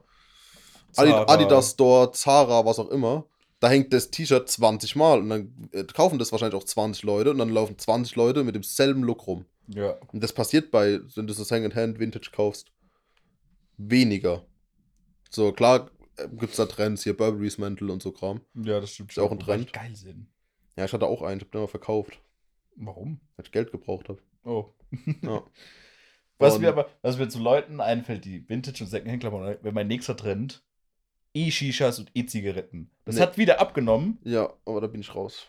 Adidas Store, Zara, was auch immer, da hängt das T-Shirt 20 Mal und dann äh, kaufen das wahrscheinlich auch 20 Leute und dann laufen 20 Leute mit demselben Look rum. Ja. Und das passiert bei, wenn du so Secondhand Vintage kaufst, weniger. So, klar gibt es da Trends, hier Burberry's Mantel und so Kram. Ja, das stimmt Ist auch ein Trend. Geil sind. Ja, ich hatte auch einen, ich hab den mal verkauft, Warum? weil ich Geld gebraucht habe. Oh. Ja. Was Und- mir aber, was mir zu Leuten einfällt, die Vintage- und Secondhand-Klamotten, wenn mein nächster Trend, E-Shishas und E-Zigaretten. Das Nee. hat wieder abgenommen. ja, aber da bin ich raus.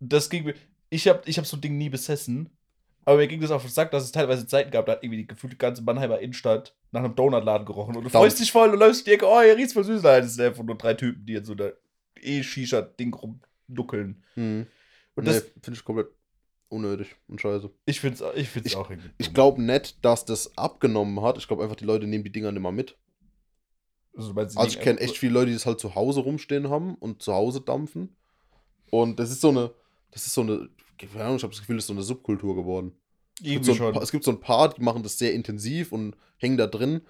Das ging mir, ich habe ich hab so ein Ding nie besessen. Aber mir ging das auf den Sack, dass es teilweise Zeiten gab, da hat irgendwie die gefühlte ganze Mannheimer Innenstadt nach einem Donutladen gerochen. Und du Daum- freust dich voll und läufst Ecke, oh, hier riecht's voll süß. Nein, das sind einfach nur drei Typen, die in so einer E-Shisha-Ding rumduckeln. Hm. Und nee, das, finde ich komplett unnötig und scheiße. Ich find's, ich find's Ich- auch irgendwie. Ich glaube nicht, dass das abgenommen hat. Ich glaube einfach, die Leute nehmen die Dinger nicht mal mit. Also, Also ich kenne echt viele Leute, die das halt zu Hause rumstehen haben und zu Hause dampfen. Und das ist so eine, das ist so eine, keine Ahnung, ich habe das Gefühl, das ist so eine Subkultur geworden. Es gibt, so ein es gibt so ein paar, die machen das sehr intensiv und hängen da drin.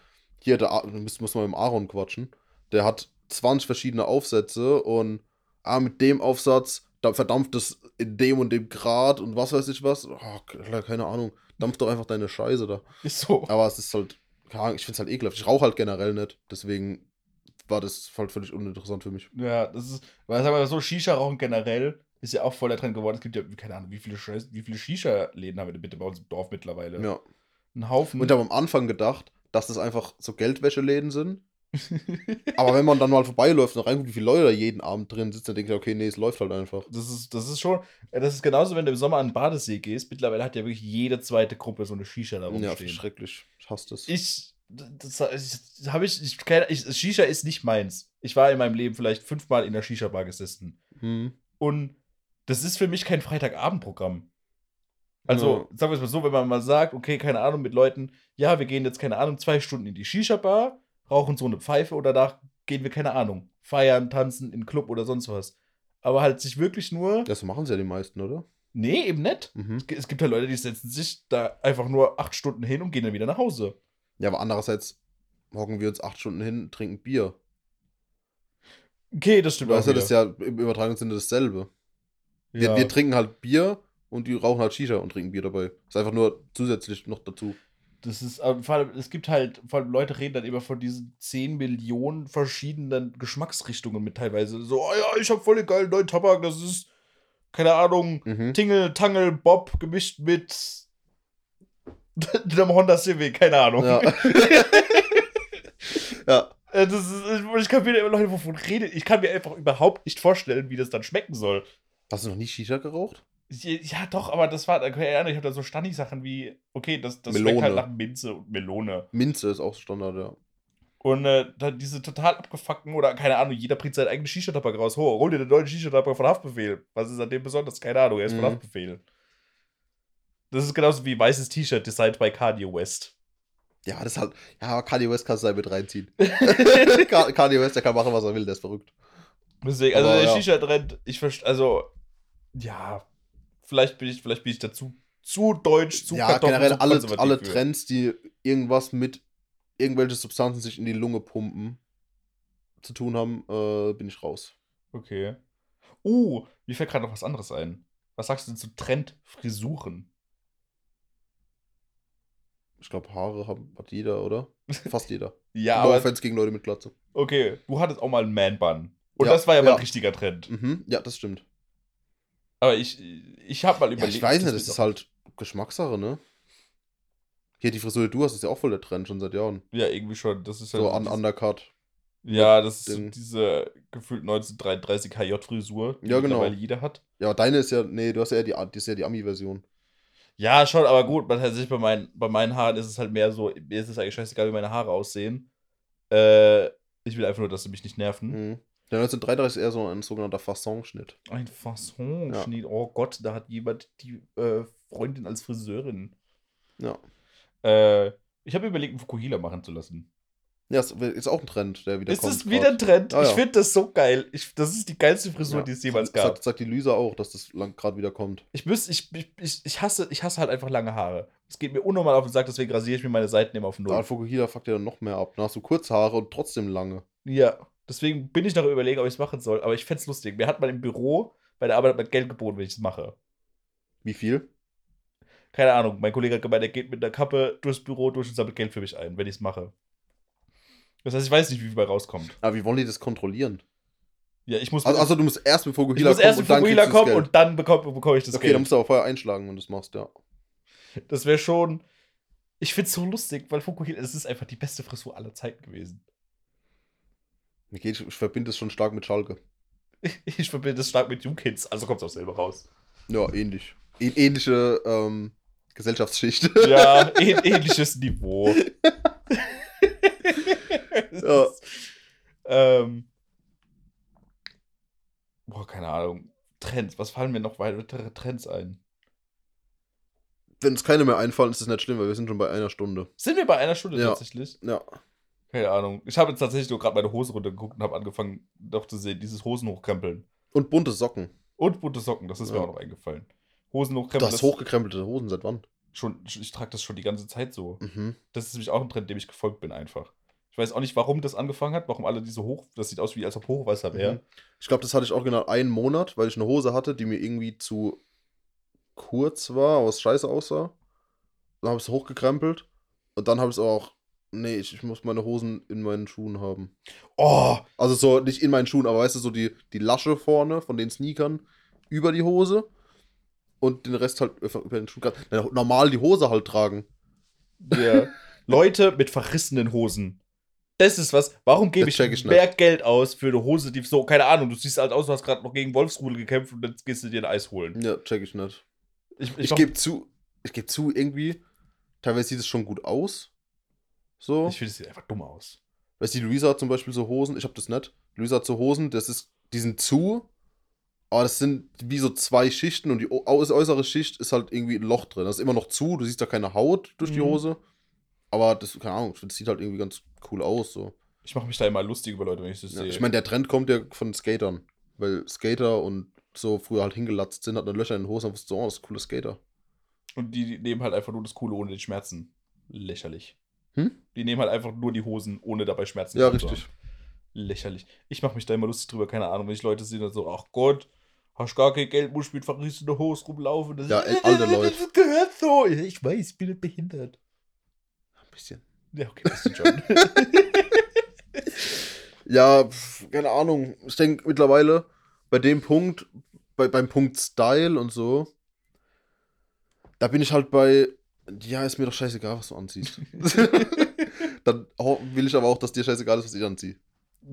Hier, der, A- muss, muss man mit dem Aaron quatschen. Der hat 20 verschiedene Aufsätze und ah, mit dem Aufsatz, da verdampft es in dem und dem Grad und was weiß ich was. Oh, ke- keine Ahnung. Dampf doch einfach deine Scheiße da. Ist so. Aber es ist halt, keine Ahnung, ich finde es halt ekelhaft. Ich rauche halt generell nicht. Deswegen war das halt völlig uninteressant für mich. Ja, das ist, weil sagen wir mal so, Shisha-Rauchen generell ist ja auch voll der Trend geworden. Es gibt ja, keine Ahnung, wie viele, Scheiß- wie viele Shisha-Läden haben wir denn bitte bei uns im Dorf mittlerweile? Ja. Ein Haufen. Und ich habe am Anfang gedacht, dass das einfach so Geldwäscheläden sind. Aber wenn man dann mal vorbeiläuft und reinguckt, wie viele Leute da jeden Abend drin sitzen, dann denke ich, okay, nee, es läuft halt einfach. Das ist, das ist schon, äh, das ist genauso, wenn du im Sommer an den Badesee gehst. Mittlerweile hat ja wirklich jede zweite Gruppe so eine Shisha da Ja, rumstehen. schrecklich. Ich hasse das. ich, das, das habe ich, ich, keine- ich, Shisha ist nicht meins. Ich war in meinem Leben vielleicht fünfmal in der Shisha-Bar gesessen. Hm. Und das ist für mich kein Freitagabendprogramm. Also, Ja. sagen wir es mal so, wenn man mal sagt, okay, keine Ahnung, mit Leuten, ja, wir gehen jetzt, keine Ahnung, zwei Stunden in die Shisha-Bar, rauchen so eine Pfeife oder danach gehen wir, keine Ahnung, feiern, tanzen, in einen Club oder sonst was. Aber halt sich wirklich nur. Das machen sie ja die meisten, oder? Nee, eben nicht. Mhm. Es gi- Es gibt ja Leute, die setzen sich da einfach nur acht Stunden hin und gehen dann wieder nach Hause. Ja, aber andererseits hocken wir uns acht Stunden hin, trinken Bier. Okay, das stimmt Weißt wieder. das ist ja im übertragenen Sinne dasselbe. Wir, Ja. wir trinken halt Bier und die rauchen halt Shisha und trinken Bier dabei. Ist einfach nur zusätzlich noch dazu. Das ist, allem, es gibt halt, vor allem Leute reden dann immer von diesen 10 Millionen verschiedenen Geschmacksrichtungen mit teilweise. So, oh ja, ich hab voll den geilen neuen Tabak, das ist, keine Ahnung, Mhm. Tingle, Tangle, Bob gemischt mit einem Honda Civic, keine Ahnung. Ja. ja. Äh, Das ist, ich kann mir immer Leute wovon reden. Ich kann mir einfach überhaupt nicht vorstellen, wie das dann schmecken soll. Hast du noch nie Shisha geraucht? Ja, doch, aber das war, keine Ahnung, ich habe da so Stani-Sachen wie, okay, das, das schmeckt Melone. halt nach Minze und Melone. Minze ist auch Standard, ja. Und äh, dann diese total abgefuckten, oder keine Ahnung, jeder bringt seinen eigenen Shisha-Tabak raus. Ho, hol dir den neuen Shisha-Tabak von Haftbefehl. Was ist an dem besonders? Keine Ahnung, er ist von Mhm. Haftbefehl. Das ist genauso wie weißes T-Shirt designed by Kanye West. Ja, das halt. Ja, Kanye West kannst du da mit reinziehen. Ka- Kanye West, der kann machen, was er will, der ist verrückt. Deswegen, also Aber der ja. Shisha-Trend, ich verstehe, also, ja, vielleicht bin ich, vielleicht bin ich dazu zu deutsch, zu ja, generell alle, alle für. Trends, die irgendwas mit irgendwelche Substanzen sich in die Lunge pumpen zu tun haben, äh, bin ich raus. Okay. Uh, mir fällt gerade noch was anderes ein. Was sagst du denn zu Trendfrisuren? Ich glaube, Haare haben, hat jeder, oder? Fast jeder. Ja, no aber Offense gegen Leute mit Glatze. Okay, du hattest auch mal einen Man-Bun. Und Ja, das war ja mal ja. ein richtiger Trend. Mhm, ja, das stimmt. Aber ich, ich habe mal Ja, überlegt. ich weiß nicht, das das ist halt Geschmackssache, ne? Hier, die Frisur, die du hast, ist ja auch voll der Trend schon seit Jahren. Ja, irgendwie schon. Das ist ja So dieses- Undercut. Ja, das ist Ding. diese gefühlt 1933 HJ-Frisur, die Ja, genau. mittlerweile jeder hat. Ja, deine ist ja, nee, du hast ja eher die, das ist ja die Ami-Version. Ja, schon, aber gut, man hat sich bei meinen, bei meinen Haaren ist es halt mehr so, mir ist es eigentlich scheißegal, wie meine Haare aussehen. Äh, ich will einfach nur, dass sie mich nicht nerven. Mhm. Der 1933 ist eher so ein sogenannter Fasson-Schnitt. Ein Fasson-Schnitt. Oh Gott, da hat jemand die äh, Freundin als Friseurin. Ja. Äh, ich habe überlegt, einen Fukuhila machen zu lassen. Ja, ist, ist auch ein Trend, der wieder Ist kommt. das wieder ein Trend? Ja, Ich ja. finde das so geil. Ich, das ist die geilste Frisur, Ja, die es jemals gab. Sagt, sagt die Lysa auch, dass das gerade wieder kommt. Ich, müsst, ich, ich, ich, hasse, ich hasse halt einfach lange Haare. Es geht mir unnormal auf den Sack, deswegen rasiere ich mir meine Seiten immer auf Da Null. Fukuhila fuckt ja dann noch mehr ab. Dann hast du kurze Haare und trotzdem lange. Ja, deswegen bin ich noch überlegen, ob ich es machen soll. Aber ich fände es lustig. Mir hat man im Büro bei der Arbeit mal Geld geboten, wenn ich es mache. Wie viel? Keine Ahnung, mein Kollege hat gemeint, er geht mit einer Kappe durchs Büro durch und sammelt Geld für mich ein, wenn ich es mache. Das heißt, ich weiß nicht, wie viel bei rauskommt. Aber wie wollen die das kontrollieren? Ja, ich muss, Also, also du musst erst mit Fukuhila muss erst mit dann das kommen und dann bekomme bekomm ich das Okay, dann Geld. musst du aber vorher einschlagen, wenn du es machst, ja. Das wäre schon. Ich finde es so lustig, weil Fukuhila, es ist einfach die beste Frisur aller Zeiten gewesen. Mir geht, ich verbinde es schon stark mit Schalke. Ich verbinde das stark mit Jungkids, also kommt es auch selber raus. Ja, ähnlich. Ä ähnliche ähm, Gesellschaftsschicht. Ja, ähn ähnliches Niveau. Es Ja. ist, ähm, boah, keine Ahnung. Trends, was fallen mir noch weitere Trends ein? Wenn uns keine mehr einfallen, ist das nicht schlimm, weil wir sind schon bei einer Stunde. Sind wir bei einer Stunde Ja. tatsächlich? Ja. Keine Ahnung. Ich habe jetzt tatsächlich nur gerade meine Hose runtergeguckt und habe angefangen, doch zu sehen, dieses Hosen hochkrempeln. Und bunte Socken. Und bunte Socken, das ist mir Ja. auch noch eingefallen. Hosen Du hochkrempeln. hast das- hochgekrempelte Hosen seit wann? schon, ich trage das schon die ganze Zeit so. Mhm. Das ist nämlich auch ein Trend, dem ich gefolgt bin einfach. Ich weiß auch nicht, warum das angefangen hat, warum alle diese hoch, das sieht aus wie als ob Hochwasser wäre. Mhm. Ich glaube, das hatte ich auch genau einen Monat, weil ich eine Hose hatte, die mir irgendwie zu kurz war, aber es scheiße aussah. Dann habe ich es hochgekrempelt und dann habe ich es auch. Nee, ich, ich muss meine Hosen in meinen Schuhen haben. Oh, Also so, nicht in meinen Schuhen, aber weißt du, so die, die Lasche vorne von den Sneakern über die Hose und den Rest halt über den Schuh. Normal die Hose halt tragen. ja. Leute mit verrissenen Hosen. Das ist was. Warum gebe ich, ich mehr Geld aus für eine Hose, die so, keine Ahnung, du siehst halt aus, du hast gerade noch gegen Wolfsrudel gekämpft und jetzt gehst du dir ein Eis holen. Ja, check ich nicht. Ich, Ich mach- gebe zu, ich gebe zu, irgendwie, teilweise sieht es schon gut aus. So. ich finde, es sieht einfach dumm aus. Weißt du, die Luisa hat zum Beispiel so Hosen, ich habe das nicht. Luisa hat so Hosen, das ist, die sind zu, aber das sind wie so zwei Schichten und die äußere Schicht ist halt irgendwie ein Loch drin. Das ist immer noch zu, du siehst da keine Haut durch die Mhm. Hose. Aber das, keine Ahnung, das sieht halt irgendwie ganz cool aus. So. Ich mache mich da immer lustig über Leute, wenn ich das Ja, sehe. ich meine, der Trend kommt ja von Skatern. Weil Skater und so früher halt hingelatzt sind, hatten dann Löcher in den Hosen und wussten so, oh, das ist ein cooler Skater. und die, die nehmen halt einfach nur das Coole ohne die Schmerzen. Lächerlich. Hm? Die nehmen halt einfach nur die Hosen, ohne dabei Schmerzen Ja, zu haben. richtig. Lächerlich. Ich mache mich da immer lustig drüber, keine Ahnung, wenn ich Leute sehe, dann so, ach Gott, hast gar kein Geld, musst mit verrissene Hose rumlaufen. Das Ja, ey, alte Leute. Das gehört so. Ich weiß, ich bin nicht behindert. Ein bisschen. Ja, okay, das ist schon. Ja, keine Ahnung. Ich denke mittlerweile bei dem Punkt, bei, beim Punkt Style und so, da bin ich halt bei, ja, ist mir doch scheißegal, was du anziehst. Dann will ich aber auch, dass dir scheißegal ist, was ich anziehe.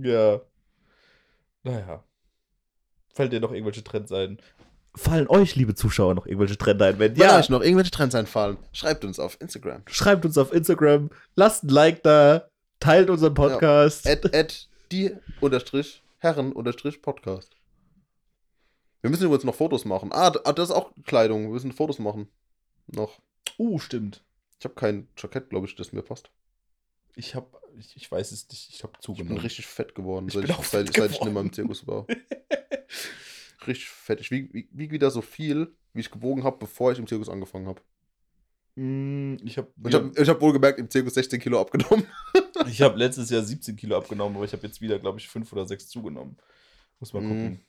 ja. Naja. Fällt dir noch irgendwelche Trends ein? Fallen euch, liebe Zuschauer, noch irgendwelche Trends ein? Wenn ja, euch noch irgendwelche Trends einfallen, schreibt uns auf Instagram. schreibt uns auf Instagram, lasst ein Like da, teilt unseren Podcast. At, at die unterstrich Herren unterstrich Podcast. Wir müssen übrigens noch Fotos machen. Ah, ah, das ist auch Kleidung. Wir müssen Fotos machen. Noch. Uh, stimmt. Ich habe kein Jackett, glaube ich, das mir passt. Ich hab, ich, ich weiß es nicht, ich habe Ich bin zugenommen. richtig fett geworden, Ich seit, ich, seit, fett seit ich nicht geworden. mehr im Zirkus war. richtig fett. Ich wiege wieg, wieder so viel, wie ich gewogen habe, bevor ich im Zirkus angefangen habe. Mm, ich habe Und ich habe ich hab wohl gemerkt, im Zirkus 16 Kilo abgenommen. ich hab letztes Jahr 17 Kilo abgenommen, aber ich habe jetzt wieder, glaube ich, 5 oder 6 zugenommen. Muss mal Mm. gucken.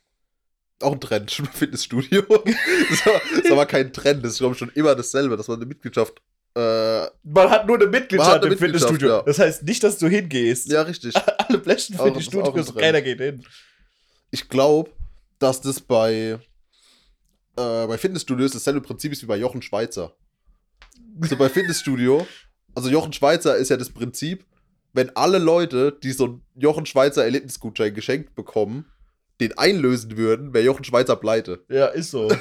Auch ein Trend im Fitnessstudio. Das war, das war kein Trend, das ist, glaube ich, schon immer dasselbe, dass man eine Mitgliedschaft. Äh, Man hat nur eine Mitgliedschaft eine im Fitnessstudio. Ja. Das heißt nicht, dass du hingehst. ja, richtig. Alle blechen ist Studios, keiner geht hin. Ich glaube, dass das bei, äh, bei Fitnessstudios dasselbe Prinzip ist wie bei Jochen Schweizer. So bei Fitnessstudio, also Jochen Schweizer ist ja das Prinzip, wenn alle Leute, die so einen Jochen Schweizer Erlebnisgutschein geschenkt bekommen, den einlösen würden, wäre Jochen Schweizer pleite. Ja, ist so.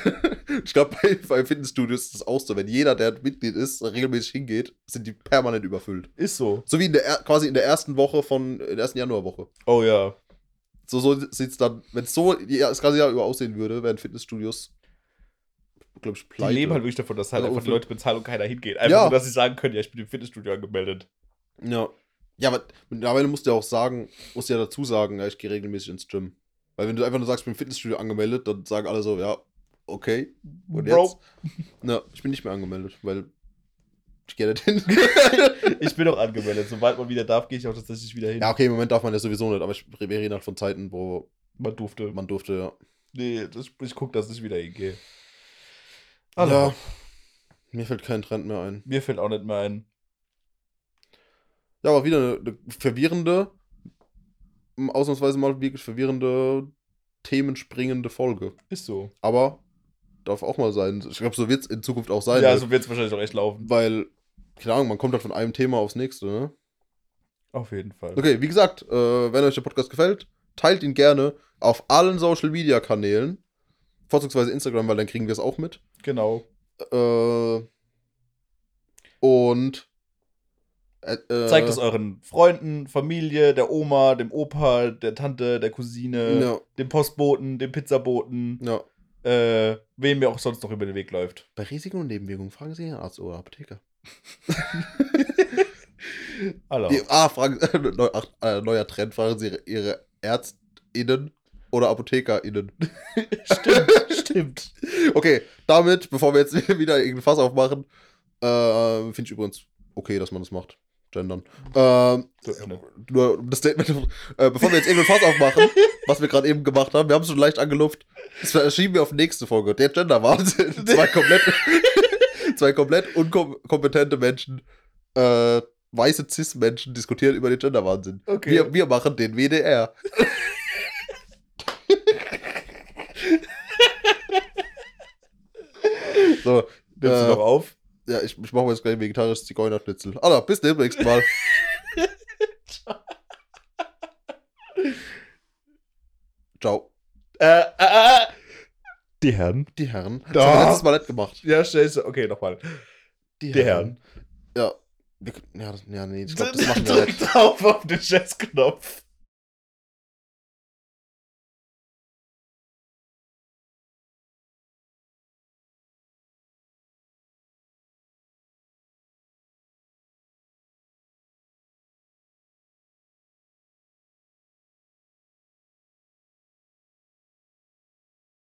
Ich glaube, bei, bei Fitnessstudios ist das auch so. Wenn jeder, der Mitglied ist, regelmäßig hingeht, sind die permanent überfüllt. ist so. So wie in der, er- quasi in der ersten Woche von, in der ersten Januarwoche. Oh ja. So, so sieht es dann, wenn es so ja, das ganze Jahr über aussehen würde, wären Fitnessstudios, glaube ich, Die pleite. leben halt wirklich davon, dass halt Ja, einfach die. Leute bezahlen und keiner hingeht. Einfach Ja. nur, dass sie sagen können, ja, ich bin im Fitnessstudio angemeldet. Ja. Ja, aber mittlerweile musst du ja auch sagen, musst du ja dazu sagen, ja, ich gehe regelmäßig ins Gym. Weil wenn du einfach nur sagst, ich bin im Fitnessstudio angemeldet, dann sagen alle so, ja, okay. Und Bro. jetzt? Na, ich bin nicht mehr angemeldet, weil ich gehe nicht hin. Ich bin auch angemeldet. Sobald man wieder darf, gehe ich auch tatsächlich wieder hin. ja, okay, im Moment darf man ja sowieso nicht, aber ich, wir reden halt von Zeiten, wo Man durfte. man durfte, ja. Nee, das, ich gucke, dass ich wieder hingehe. Ja. Mir fällt kein Trend mehr ein. Mir fällt auch nicht mehr ein. Ja, aber wieder eine, eine verwirrende, ausnahmsweise mal wirklich verwirrende, themenspringende Folge. Ist so. Aber darf auch mal sein. Ich glaube, so wird es in Zukunft auch sein. ja, so wird es wahrscheinlich auch echt laufen. weil, keine Ahnung, man kommt halt von einem Thema aufs nächste. Ne? Auf jeden Fall. Okay, wie gesagt, äh, wenn euch der Podcast gefällt, teilt ihn gerne auf allen Social Media Kanälen. Vorzugsweise Instagram, weil dann kriegen wir es auch mit. Genau. Äh, und äh, Zeigt es euren Freunden, Familie, der Oma, dem Opa, der Tante, der Cousine, Ja, dem Postboten, dem Pizzaboten. ja. äh, wem mir auch sonst noch über den Weg läuft. Bei Risiken und Nebenwirkungen fragen Sie Ihren Arzt oder Apotheker. Hallo. Die, ah, fragen, neu, ach, äh, neuer Trend, fragen Sie Ihre, Ihre ÄrztInnen oder ApothekerInnen. Stimmt, stimmt. Okay, damit, bevor wir jetzt wieder irgendein Fass aufmachen, äh, finde ich übrigens okay, dass man das macht. Gendern. Ähm, nur das Statement, äh, bevor wir jetzt irgendein Fass aufmachen, was wir gerade eben gemacht haben, wir haben es schon leicht angelupft, das verschieben wir auf die nächste Folge. Der Gender-Wahnsinn. Zwei komplett, zwei komplett unkompetente Menschen, äh, weiße Cis-Menschen diskutieren über den Gender-Wahnsinn. Okay. Wir, wir machen den WDR. so, Nimmst Äh, du noch auf? Ja, ich, ich mache mir jetzt gleich vegetarisches Zigeunerschnitzel. Alter, bis demnächst mal. Ciao. Äh, äh, äh. Die Herren. Die Herren. Das Da. haben wir letztes Mal nicht gemacht. Ja, stellst du. Okay, nochmal. Die, Die Herren. Ja. Wir, ja, das, ja, nee, ich glaube, das machen wir nicht. drauf auf den Chessknopf.